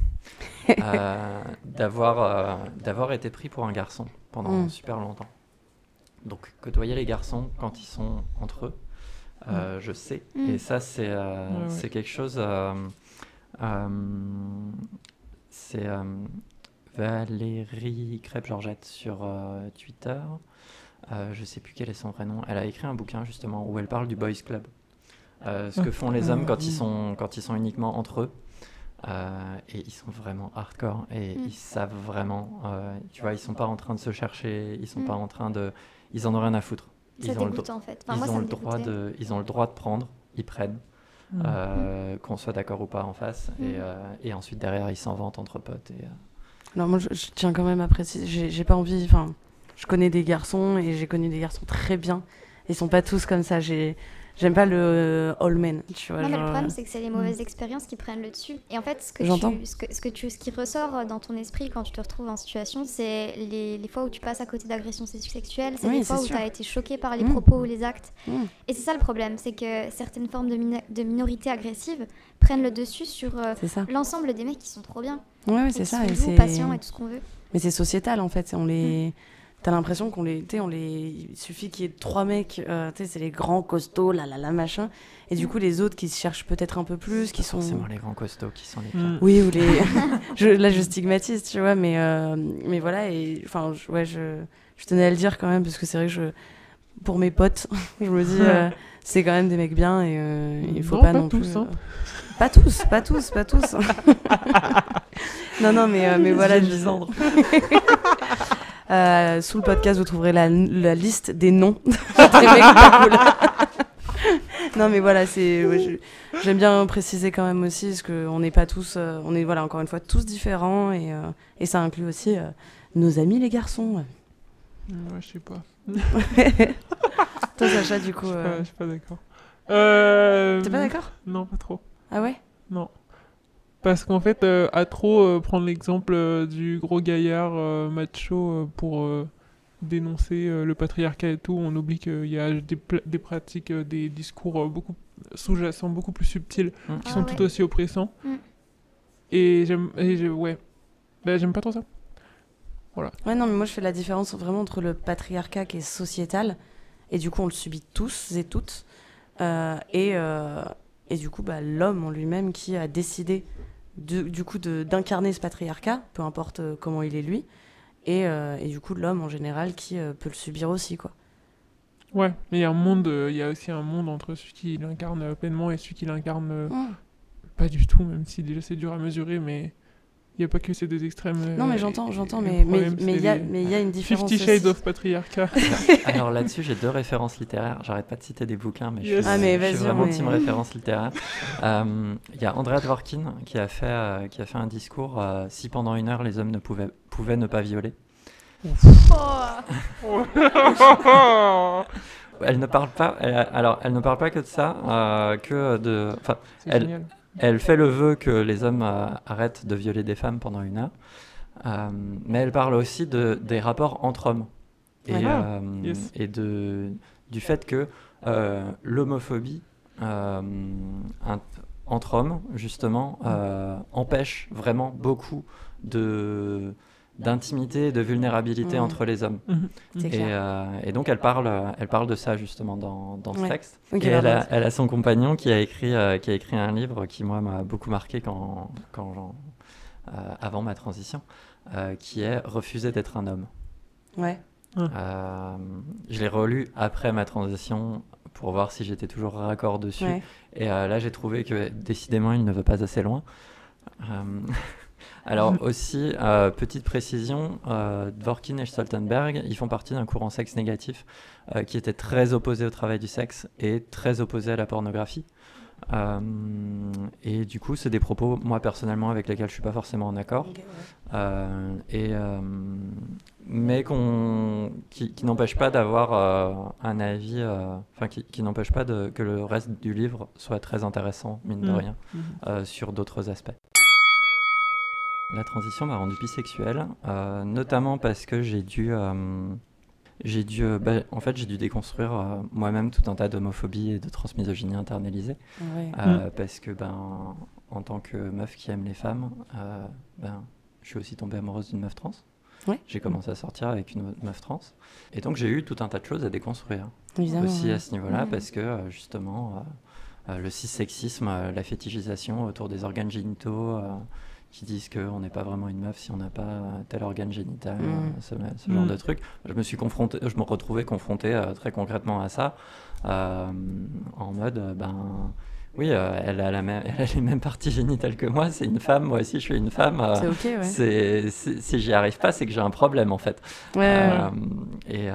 <laughs> euh, d'avoir euh, d'avoir été pris pour un garçon pendant Mm. super longtemps. Donc, côtoyer les garçons quand ils sont entre eux, euh, je sais. Mm. Et ça, c'est euh, quelque chose. euh, euh, c'est euh, Valérie Crêpe-Georgette sur euh, Twitter. Euh, je sais plus quel est son vrai nom. Elle a écrit un bouquin justement où elle parle du Boys Club. euh, ce que font les hommes quand ils sont, quand ils sont uniquement entre eux. Euh, et ils sont vraiment hardcore et Mm. ils savent vraiment, euh, tu vois, ils sont pas en train de se chercher, ils sont Mm. pas en train de, ils en ont rien à foutre. Ils ont, le, dro- dégoûtant en fait. Enfin, ils moi, ont ça le me droit de, ils ont le droit de prendre, ils prennent, Mm. euh, qu'on soit d'accord ou pas en face, et, et ensuite derrière ils s'en vantent entre potes. Et, euh, Alors moi, je, je tiens quand même à préciser, j'ai j'ai pas envie, enfin, je connais des garçons et j'ai connu des garçons très bien. Ils sont pas tous comme ça. J'ai, j'aime pas le euh, all men, tu vois. Non, mais le problème, euh, c'est que c'est les mauvaises expériences qui prennent le dessus. Et en fait, ce, que tu, ce, que, ce, que tu, ce qui ressort dans ton esprit quand tu te retrouves en situation, c'est les, les fois où tu passes à côté d'agressions sexuelles, c'est Oui, les fois où tu as été choqué par les Mm. propos ou les actes. Mm. Et c'est ça le problème, c'est que certaines formes de, de minorités agressives prennent le dessus sur euh, l'ensemble des mecs qui sont trop bien. Ouais, ouais, c'est ça. sont Et c'est, patients et tout ce qu'on veut. mais c'est sociétal en fait. On les, t'as l'impression qu'on les, on les, il suffit qu'il y ait trois mecs, euh, tu sais, c'est les grands costauds, là, là, là, machin. Et du coup, les autres qui se cherchent peut-être un peu plus, qui pas sont. forcément les grands costauds qui sont les pires. Mm. Oui, ou <laughs> les. <laughs> je, là, je stigmatise, tu vois, mais, euh, mais voilà, et enfin, je- ouais, je, je tenais à le dire quand même, parce que c'est vrai que je, pour mes potes, <laughs> je me dis, euh, c'est quand même des mecs bien, et euh, il faut Non, pas, pas non tous, plus. hein. euh, Pas tous, pas tous, pas tous. non, non, mais, euh, mais voilà. je- Euh, sous le podcast, vous trouverez la, la liste des noms <laughs> des mecs pas cool. <laughs> non, mais voilà, c'est. ouais, J'aime bien préciser quand même aussi, parce qu'on n'est pas tous. euh, on est, voilà, encore une fois, tous différents, et, euh, et ça inclut aussi euh, nos amis les garçons. Ouais, je sais pas. <laughs> Toi, Sacha, du coup. Je suis pas, je suis pas d'accord. Euh, T'es pas d'accord? Non, pas trop. Ah ouais? Non. Parce qu'en fait, euh, à trop euh, prendre l'exemple euh, du gros gaillard euh, macho euh, pour euh, dénoncer euh, le patriarcat et tout, on oublie qu'il y a des, pratiques, euh, des discours euh, beaucoup sous-jacents, beaucoup plus subtils, Mm. qui Ah sont ouais. tout aussi oppressants. Mm. Et j'aime, ouais, bah, j'aime pas trop ça. Ouais, non, mais moi, je fais la différence vraiment entre le patriarcat qui est sociétal, et du coup, on le subit tous et toutes, euh, et, euh, et du coup, bah, l'homme en lui-même qui a décidé, de- du coup, de- d'incarner ce patriarcat, peu importe euh, comment il est lui, et, euh, et du coup, l'homme en général qui euh, peut le subir aussi, quoi. Ouais, mais il y a un monde, il y a aussi un monde entre celui qui l'incarne pleinement et celui qui l'incarne euh, Mm. pas du tout, même si déjà c'est dur à mesurer, mais il n'y a pas que ces deux extrêmes. euh, Non, mais j'entends, j'entends, mais il y a une différence. Fifty Shades aussi. of Patriarcat. <laughs> Alors là-dessus, j'ai deux références littéraires. J'arrête pas de citer des bouquins, mais je Yes. suis, Ah, mais je suis vas-y, vraiment mais- team référence littéraire. Euh, Il y a Andrea Dworkin qui a fait, euh, qui a fait un discours euh, Si pendant une heure les hommes ne pouvaient, pouvaient ne pas violer. <laughs> Elle ne parle pas. elle- alors, elle ne parle pas que de ça, euh, que de. Enfin, C'est Elle- génial. Elle fait le vœu que les hommes euh, arrêtent de violer des femmes pendant une heure, Euh, mais elle parle aussi de, des rapports entre hommes et. Ah, euh, yes. et de, du fait que l'homophobie entre hommes, justement, empêche vraiment beaucoup de d'intimité et de vulnérabilité Mhm. entre les hommes. C'est Et, euh, et donc elle parle, elle parle de ça justement dans, dans ce Ouais. texte. Et elle a, elle a son compagnon qui a écrit, euh, qui a écrit un livre qui moi m'a beaucoup marqué quand, quand euh, avant ma transition, euh, qui est Refuser d'être un homme. Ouais. Euh, je l'ai relu après ma transition pour voir si j'étais toujours raccord dessus. Ouais. Et euh, là, j'ai trouvé que décidément, il ne va pas assez loin. Alors aussi, euh, petite précision, euh, Dworkin et Stoltenberg, ils font partie d'un courant sexe négatif euh, qui était très opposé au travail du sexe et très opposé à la pornographie. Euh, et du coup, c'est des propos, moi personnellement, avec lesquels je suis pas forcément en accord. Et, mais qui, qui n'empêche pas d'avoir un avis, enfin qui, qui n'empêche pas de, que le reste du livre soit très intéressant, mine de Mm. rien, euh, sur d'autres aspects. La transition m'a rendu bisexuel, euh, notamment parce que j'ai dû, euh, j'ai dû, euh, bah, en fait, j'ai dû déconstruire euh, moi-même tout un tas d'homophobie et de transmisogynie internalisée. Ouais. Euh, parce que ben en tant que meuf qui aime les femmes euh, ben je suis aussi tombée amoureuse d'une meuf trans Ouais. j'ai commencé à sortir avec une meuf trans et donc j'ai eu tout un tas de choses à déconstruire Évidemment. aussi ouais. à ce niveau-là Ouais. parce que justement le cissexisme la fétichisation autour des organes génitaux euh, qui disent qu'on n'est pas vraiment une meuf si on n'a pas euh, tel organe génital, Mm. euh, ce, ce genre Mm. de truc. Je me suis confronté, je me retrouvais confronté euh, très concrètement à ça, euh, en mode, euh, ben oui, elle, a la même, <laughs> elle a les mêmes parties génitales que moi, c'est une femme, moi aussi je suis une femme. C'est ok, ouais. c'est- c'est- si j'y arrive pas, c'est que j'ai un problème en fait. Ouais, et,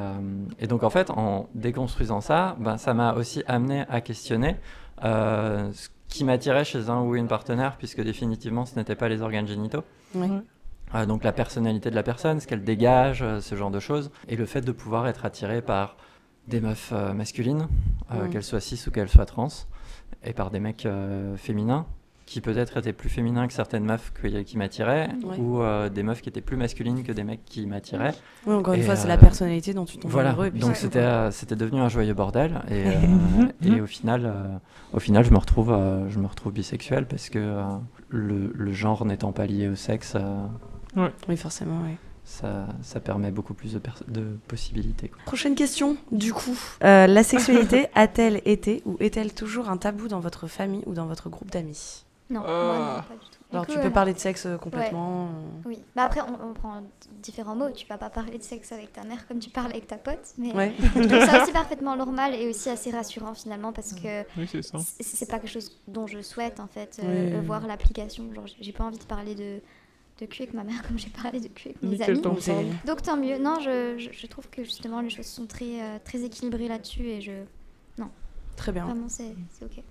et donc en fait, en déconstruisant ça, ben, ça m'a aussi amené à questionner ce qui m'attirait chez un ou une partenaire, puisque définitivement ce n'était pas les organes génitaux. Euh, donc la personnalité de la personne, ce qu'elle dégage, euh, ce genre de choses, et le fait de pouvoir être attiré par des meufs euh, masculines, Mm. qu'elles soient cis ou qu'elles soient trans, et par des mecs féminins qui peut-être étaient plus féminins que certaines meufs que- qui m'attiraient, Ouais. ou euh, des meufs qui étaient plus masculines que des mecs qui m'attiraient. Ouais, encore une Et, fois, c'est euh, la personnalité dont tu tombes Voilà, amoureux. et puis donc c'était euh, c'était devenu un joyeux bordel et, <laughs> euh, et au final euh, au final je me retrouve euh, je me retrouve bisexuel parce que euh, le, le genre n'étant pas lié au sexe euh, Oui, forcément, oui. ça, ça permet beaucoup plus de, pers- de possibilités. quoi. Prochaine question, du coup. Euh, la sexualité <laughs> a-t-elle été ou est-elle toujours un tabou dans votre famille ou dans votre groupe d'amis? Non, Euh. moi, non, pas du tout. Alors, tu peux euh, parler de sexe euh, complètement. euh, Oui, bah après, on, on prend différents mots. Tu vas pas parler de sexe avec ta mère comme tu parles avec ta pote, mais Ouais. <laughs> ça aussi parfaitement normal et aussi assez rassurant finalement parce que Oui, c'est ça. c'est c'est pas quelque chose dont je souhaite en fait euh, Oui. euh, voir l'application. Genre, j'ai- pas envie de parler de, de cul avec ma mère <laughs> comme j'ai parlé de cul avec mes Nickel, amis. Donc, c'est- parles. Donc tant mieux. Non, je, je, je trouve que justement les choses sont très, euh, très équilibrées là-dessus et je Très bien. vraiment c'est c'est ok.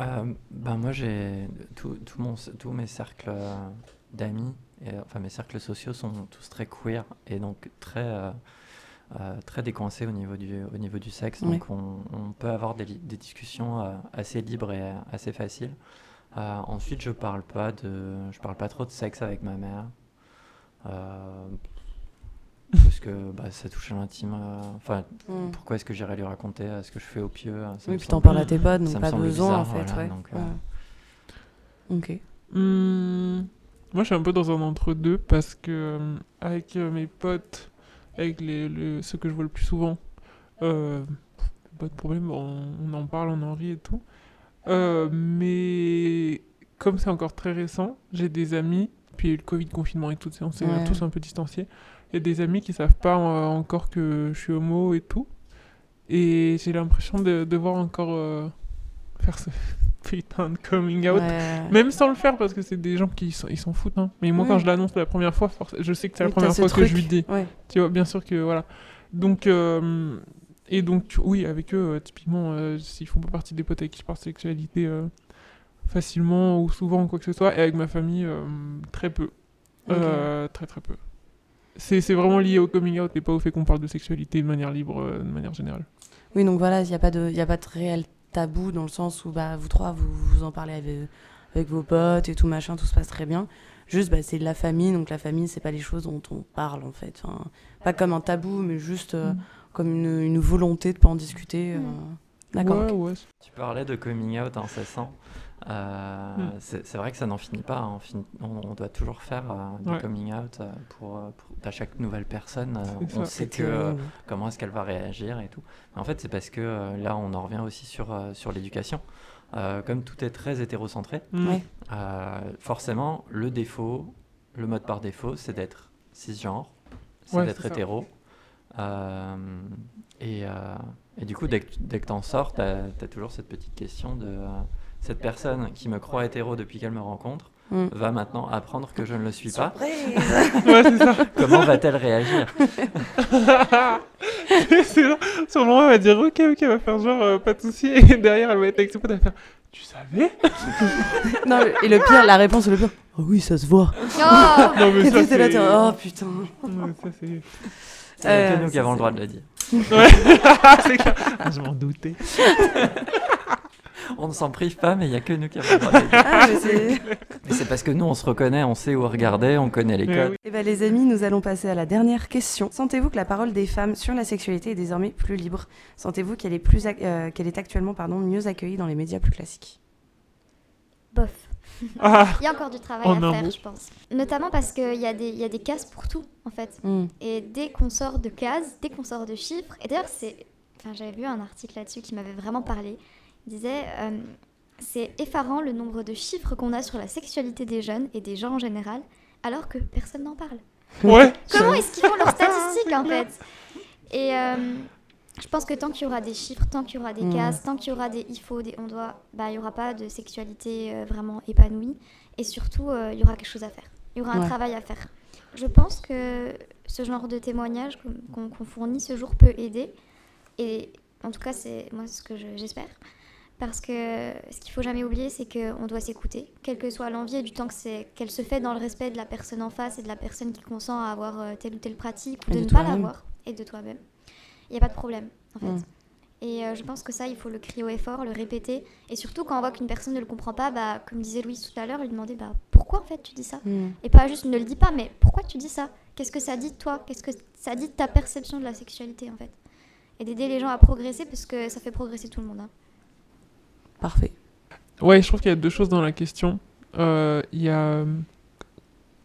Euh, ben moi j'ai tout, tout mon, tous mes cercles euh, d'amis et, euh, enfin mes cercles sociaux sont tous très queer et donc très euh, euh, très décoincés au niveau du au niveau du sexe. Donc on, on peut avoir des, des discussions assez libres et assez faciles. Ensuite je parle pas de je parle pas trop de sexe avec ma mère parce que bah, ça touche à l'intime euh, enfin Mm. pourquoi est-ce que j'irais lui raconter ce que je fais au pieu ça Oui, puis t'en parles à tes potes, donc ça me pas semble besoin en bizarre, fait. voilà, ouais. donc, euh, Ouais. Ok. Hmm, moi, je suis un peu dans un entre-deux parce que euh, avec euh, mes potes, avec les, le- ceux que je vois le plus souvent, euh, pas de problème, on, on en parle, on en rit et tout. Euh, mais comme c'est encore très récent, j'ai des amis, puis il y a eu le Covid, confinement et tout, on s'est Ouais. tous un peu distanciés. Il y a des amis qui savent pas euh, encore que je suis homo et tout. Et j'ai l'impression de devoir encore euh, faire ce <laughs> putain de coming out. Ouais. Même sans le faire, parce que c'est des gens qui s'en- ils s'en foutent. hein. Mais moi, quand je l'annonce la première fois, je sais que c'est la Oui, première fois que je lui dis. Ouais. Tu vois, bien sûr que voilà. Donc, euh, et donc, oui, avec eux, typiquement, euh, s'ils font pas partie des potes avec qui je parle sexualité facilement ou souvent ou quoi que ce soit, et avec ma famille, très peu. Très très peu. C'est c'est vraiment lié au coming out et pas au fait qu'on parle de sexualité de manière libre, euh, de manière générale. Oui, donc voilà, il n'y a, pas de- y a pas de réel tabou dans le sens où bah, vous trois, vous, vous en parlez avec, avec vos potes et tout machin, tout se passe très bien. Juste, bah, c'est de la famille, donc la famille, c'est pas les choses dont on parle en fait. Enfin, pas comme un tabou, mais juste euh, Mm. comme une, une volonté de pas en discuter. euh. Mm. D'accord. Ouais, ok. ouais. Tu parlais de coming out incessant. Euh, Hmm. C'est vrai que ça n'en finit pas. hein. On, finit- on- on doit toujours faire euh, du Ouais. coming out euh, pour, euh, pour- à chaque nouvelle personne. euh, on ça. sait que, euh, comment est-ce qu'elle va réagir et tout. En fait, c'est parce que euh, là, on en revient aussi sur, euh, sur l'éducation. Euh, comme tout est très hétérocentré, Mm. Euh, forcément, le défaut, le mode par défaut, c'est d'être cisgenre, c'est Ouais, d'être hétéro. Euh, et, euh, et du coup, dès que, dès que t'en sors, t'as as toujours cette petite question de euh, cette personne qui me croit hétéro depuis qu'elle me rencontre Mm. va maintenant apprendre que je ne le suis pas. <laughs> Ouais, c'est ça. Comment va-t-elle réagir? <laughs> Sur le moment, elle va dire ok, ok, elle va faire genre euh, pas de soucis, et derrière, elle va être avec ses potes, elle va faire tu savais? Non, et le pire, la réponse, le pire. Oh oui, ça se voit. Oh <laughs> Non, mais Et ça, c'est. là, oh putain. Ça, c'est. Il n'y a Euh, que nous qui avons le droit de le dire. Ouais, c'est clair. Ah, je m'en doutais. On ne s'en prive pas, mais il n'y a que nous qui avons. Ah, mais c'est. Mais c'est parce que nous, on se reconnaît, on sait où regarder, on connaît les codes. Eh ben, les amis, nous allons passer à la dernière question. Sentez-vous que la parole des femmes sur la sexualité est désormais plus libre? Sentez-vous qu'elle est, plus euh, qu'elle est actuellement pardon, mieux accueillie dans les médias plus classiques? Bof. Ah, Il y a encore du travail En à faire, mot. je pense. Notamment parce qu'il y, a des- il y a des cases pour tout, en fait. Hmm. Et dès qu'on sort de cases, dès qu'on sort de chiffres, et d'ailleurs, c'est. Enfin, j'avais vu un article là-dessus qui m'avait vraiment parlé. Disait euh, c'est effarant le nombre de chiffres qu'on a sur la sexualité des jeunes et des gens en général, alors que personne n'en parle. Ouais. Comment est-ce qu'ils font leurs <laughs> statistiques en fait? Et euh, je pense que tant qu'il y aura des chiffres, tant qu'il y aura des Mm. cases, tant qu'il y aura des il faut, des on doit, bah, il n'y aura pas de sexualité euh, vraiment épanouie. Et surtout, euh, il y aura quelque chose à faire. Il y aura un Ouais. travail à faire. Je pense que ce genre de témoignage qu'on fournit ce jour peut aider. Et en tout cas, c'est moi ce que je- j'espère. Parce que ce qu'il faut jamais oublier, c'est qu'on doit s'écouter, quelle que soit l'envie et du temps que qu'elle se fait dans le respect de la personne en face et de la personne qui consent à avoir euh, telle ou telle pratique ou Et de, ne pas l'avoir et de toi-même. Il n'y a pas de problème, en fait. Mm. Et euh, je pense que ça, il faut le crier au effort, le répéter. Et surtout, quand on voit qu'une personne ne le comprend pas, bah, comme disait Louise tout à l'heure, lui demander bah, pourquoi en fait tu dis ça? Mm. Et pas juste ne le dis pas, mais pourquoi tu dis ça? Qu'est-ce que ça dit de toi? Qu'est-ce que ça dit de ta perception de la sexualité en fait? Et d'aider les gens à progresser parce que ça fait progresser tout le monde. hein. Parfait. Ouais, je trouve qu'il y a deux choses dans la question. Euh, Il y a. euh,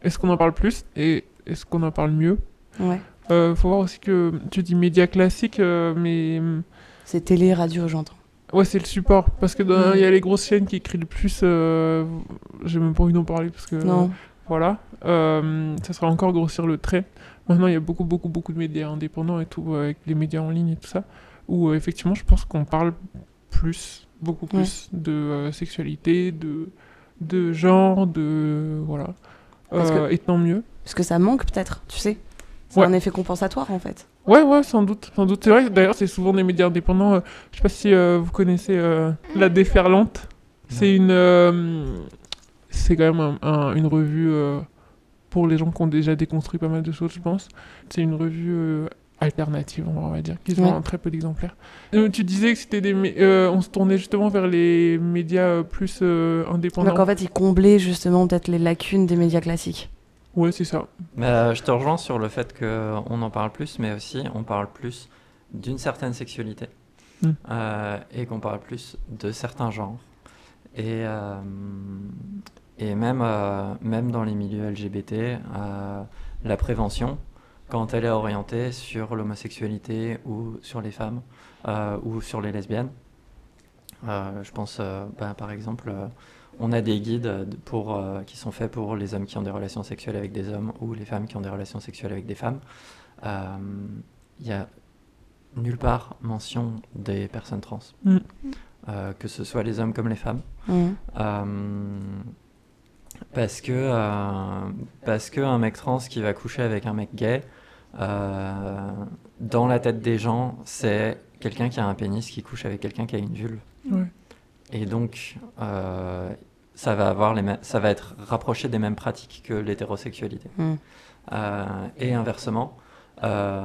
Est-ce qu'on en parle plus et est-ce qu'on en parle mieux? Ouais. euh, Faut voir aussi que tu dis médias classiques, euh, mais. C'est télé, radio, j'entends. Ouais, c'est le support. Parce que Mm. il y a les grosses chaînes qui crient le plus. J'ai même pas envie d'en parler parce que. Non. Voilà. Ça sera encore grossir le trait. Maintenant, il y a beaucoup, beaucoup, beaucoup de médias indépendants et tout, avec les médias en ligne et tout ça, où effectivement, je pense qu'on parle plus, beaucoup Ouais. plus de euh, sexualité, de, de genre, de. Voilà. Parce Euh, que- Et tant mieux. Parce que ça manque peut-être, tu sais. C'est Ouais. un effet compensatoire en fait. Ouais, ouais, sans doute. Sans doute. C'est vrai, d'ailleurs, c'est souvent des médias indépendants. euh, je sais pas si euh, vous connaissez euh, La Déferlante. C'est une. euh, c'est quand même un- un- une revue euh, pour les gens qui ont déjà déconstruit pas mal de choses, je pense. C'est une revue euh, alternative, on va dire, qui vend Ouais. très peu d'exemplaires. Euh, tu disais que c'était des. euh, on se tournait justement vers les médias euh, plus euh, indépendants. Donc en fait, ils comblaient justement peut-être les lacunes des médias classiques. Ouais, c'est ça. Je te rejoins sur le fait qu'on en parle plus, mais aussi on parle plus d'une certaine sexualité Mm. euh, et qu'on parle plus de certains genres. Et, euh, et même, euh, même dans les milieux LGBT, euh, la prévention, quand elle est orientée sur l'homosexualité ou sur les femmes euh, ou sur les lesbiennes, euh, je pense euh, bah, par exemple, euh, on a des guides de- pour, euh, qui sont faits pour les hommes qui ont des relations sexuelles avec des hommes ou les femmes qui ont des relations sexuelles avec des femmes. Euh, Il y a nulle part mention des personnes trans, Mm. Euh, que ce soit les hommes comme les femmes. Euh, parce que euh, parce que un mec trans qui va coucher avec un mec gay, euh, dans la tête des gens, c'est quelqu'un qui a un pénis qui couche avec quelqu'un qui a une vulve. Ouais. Et donc, euh, ça va avoir les mêmes- ça va être rapproché des mêmes pratiques que l'hétérosexualité. Mhm. Euh, et inversement, euh,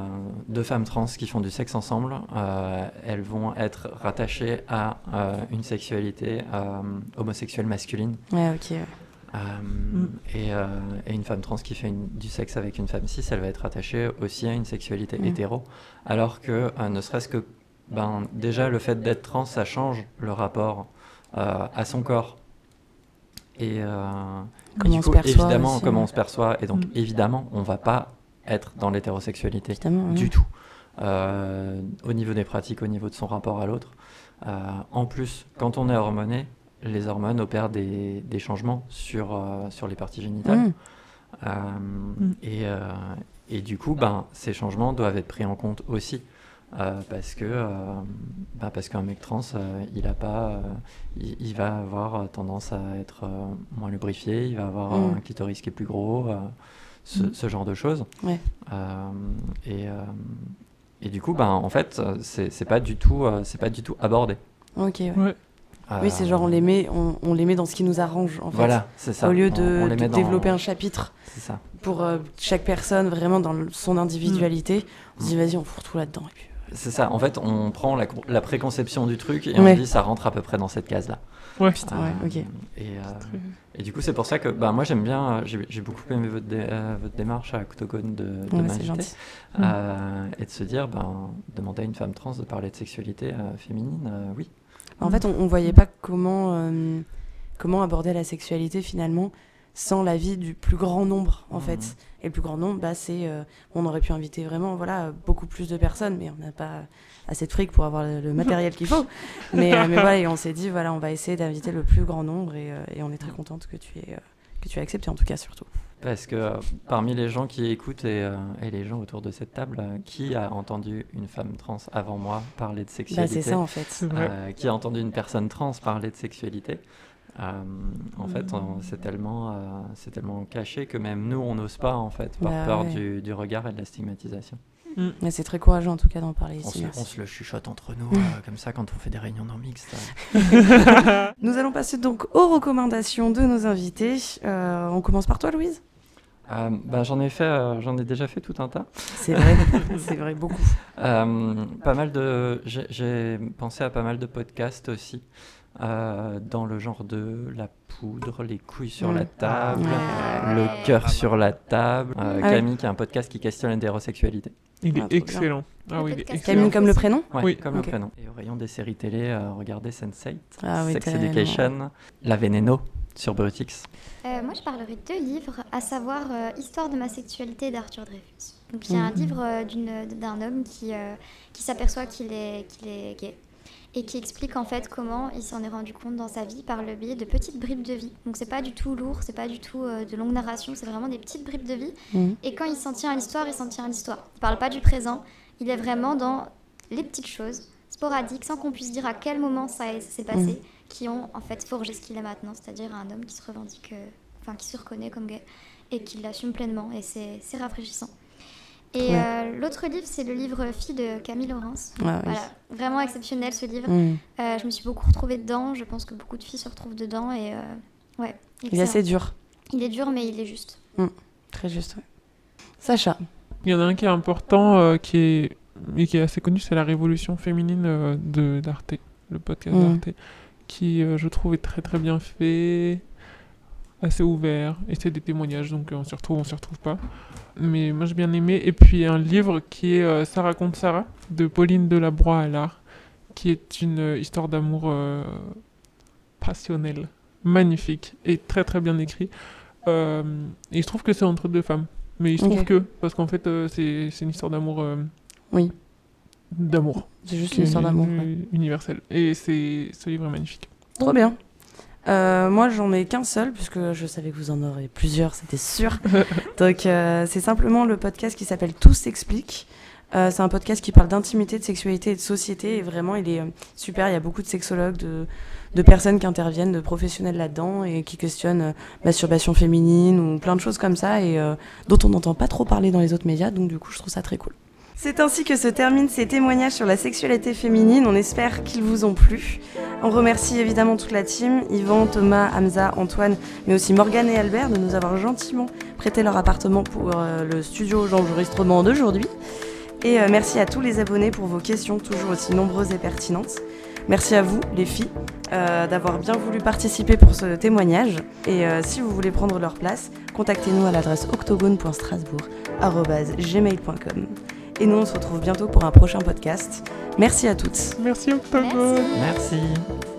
deux femmes trans qui font du sexe ensemble, euh, elles vont être rattachées à euh, une sexualité euh, homosexuelle masculine. Ouais, ok. Euh, Mm. et, euh, et une femme trans qui fait une- du sexe avec une femme cis, elle va être rattachée aussi à une sexualité Mm. hétéro. Alors que, euh, ne serait-ce que, ben, déjà, le fait d'être trans, ça change le rapport à son corps. Et, du coup, évidemment, aussi, comment on se perçoit. Et donc, Mm. évidemment, on va pas être dans l'hétérosexualité du tout. Euh, au niveau des pratiques, au niveau de son rapport à l'autre. Euh, en plus, quand on est hormoné, les hormones opèrent des, des changements sur, euh, sur les parties génitales. Mhm. Euh, Mm. et, euh, et du coup, ben, ces changements doivent être pris en compte aussi. euh, parce que euh, ben, parce qu'un mec trans, euh, il a pas, euh, il, il va avoir tendance à être euh, moins lubrifié, il va avoir Mm. un clitoris qui est plus gros, euh, ce, Mm. ce genre de choses. Ouais. Euh, et, euh, et du coup, ben, en fait, c'est c'est pas du tout, euh, c'est pas du tout abordé. Ok, ouais. Ouais. Oui, c'est genre on les met, on, on les met dans ce qui nous arrange en fait. Voilà, c'est ça. Au lieu de, on les de met dans- développer un chapitre C'est ça. pour euh, chaque personne vraiment dans son individualité, on se dit vas-y on fout tout là-dedans. Puis, C'est ça. En fait, on prend la, co- la préconception du truc et Ouais. on dit ça rentre à peu près dans cette case-là. Ouais. Putain, ouais, ok. Et, euh, et du coup, c'est pour ça que bah, moi j'aime bien, euh, j'ai beaucoup aimé votre, dé- euh, votre démarche à Octogone de, de Ouais, m'inviter. Euh, et de se dire, ben, demander à une femme trans de parler de sexualité euh, féminine, euh, oui. En fait, on, on voyait pas comment, euh, comment aborder la sexualité finalement sans l'avis du plus grand nombre, en fait. Et le plus grand nombre, bah, c'est. euh, on aurait pu inviter vraiment voilà, beaucoup plus de personnes, mais on n'a pas assez de fric pour avoir le, le matériel qu'il faut. Mais, euh, mais voilà, et on s'est dit, voilà, on va essayer d'inviter le plus grand nombre, et, euh, et on est très contente que tu aies. que tu aies accepté en tout cas surtout. Parce que euh, parmi les gens qui écoutent et, euh, et les gens autour de cette table, euh, qui a entendu une femme trans avant moi parler de Bah, sexualité c'est ça en fait. Qui a entendu une personne trans parler de sexualité Euh, En fait, on- c'est tellement, euh, c'est tellement caché que même nous, on n'ose pas en fait, par Bah peur ouais. du, du regard et de la stigmatisation. Mais c'est très courageux en tout cas d'en parler On ici. se, on se le chuchote entre nous, <laughs> euh, comme ça, quand on fait des réunions non mixtes. Nous allons passer donc aux recommandations de nos invités. Euh, on commence par toi, Louise Euh, bah, j'en ai fait, euh, j'en ai déjà fait tout un tas. C'est vrai, <laughs> c'est vrai, beaucoup. Euh, pas mal de, j'ai- pensé à pas mal de podcasts aussi, euh, dans le genre de la poudre, les couilles sur la Mm. table, Ouais. le cœur sur la table. Euh, Ah ouais. Camille qui a un podcast qui questionne l'hétérosexualité. Il Ah, est excellent. Ah Le oui, il est podcast excellent. Camille comme le prénom Ouais, Oui. comme le prénom. Et au rayon des séries télé, euh, regardez Sense8, Ah oui, Sex. Education, La Veneno sur Brutix. Euh, moi, je parlerai de deux livres, à savoir euh, Histoire de ma sexualité d'Arthur Dreyfus. Donc, il y a un livre euh, d'une- d'un homme qui, euh, qui s'aperçoit qu'il est, qu'il est gay et qui explique en fait comment il s'en est rendu compte dans sa vie par le biais de petites bribes de vie. Donc, c'est pas du tout lourd, c'est pas du tout euh, de longues narrations, c'est vraiment des petites bribes de vie. Mhm. Et quand il s'en tient à l'histoire, il s'en tient à l'histoire. Il parle pas du présent, il est vraiment dans les petites choses sporadiques, sans qu'on puisse dire à quel moment ça, est- ça s'est passé, qui ont en fait forgé ce qu'il est maintenant, c'est-à-dire un homme qui se revendique, euh, enfin qui se reconnaît comme gay et qui l'assume pleinement, et c'est rafraîchissant. Et Ouais. euh, l'autre livre, c'est le livre Fille de Camille Laurence. Ah oui. Voilà, vraiment exceptionnel ce livre. Mm. Euh, je me suis beaucoup retrouvée dedans, je pense que beaucoup de filles se retrouvent dedans, et euh, ouais, Il est assez dur, Il est dur, mais il est juste. très juste. ouais. Sacha. Il y en a un qui est important, euh, qui est et qui est assez connu, c'est la Révolution féminine euh, de d'Arte, le podcast Mm. d'Arte, qui euh, je trouve est très très bien fait, assez ouvert, et c'est des témoignages, donc euh, on s'y retrouve, on s'y retrouve pas. Mais moi j'ai bien aimé. Et puis un livre qui est euh, Ça raconte Sarah de Pauline Delabroix à l'art, qui est une histoire d'amour euh, passionnelle, magnifique et très très bien écrit. Euh, et je trouve que c'est entre deux femmes. Mais il se trouve que, parce qu'en fait, euh, c'est c'est une histoire d'amour. Oui. D'amour. C'est juste une histoire d'amour. Ouais. Universelle. Et c'est ce livre est magnifique. Trop bien. Euh, moi, j'en ai qu'un seul, puisque je savais que vous en aurez plusieurs, c'était sûr. <laughs> Donc, euh, c'est simplement le podcast qui s'appelle Tout s'explique. Euh, c'est un podcast qui parle d'intimité, de sexualité et de société. Et vraiment, il est super. Il y a beaucoup de sexologues, de, de personnes qui interviennent, de professionnels là-dedans et qui questionnent masturbation féminine ou plein de choses comme ça et dont on n'entend pas trop parler dans les autres médias. Donc, du coup, je trouve ça très cool. C'est ainsi que se terminent ces témoignages sur la sexualité féminine. On espère qu'ils vous ont plu. On remercie évidemment toute la team, Yvan, Thomas, Hamza, Antoine, mais aussi Morgane et Albert de nous avoir gentiment prêté leur appartement pour euh, le studio d'enregistrement d'aujourd'hui. Et euh, merci à tous les abonnés pour vos questions toujours aussi nombreuses et pertinentes. Merci à vous, les filles, euh, d'avoir bien voulu participer pour ce témoignage. Et si vous voulez prendre leur place, contactez-nous à l'adresse octogone.strasbourg.gmail.com. Et nous, on se retrouve bientôt pour un prochain podcast. Merci à toutes. Merci Octogone. Merci. Merci.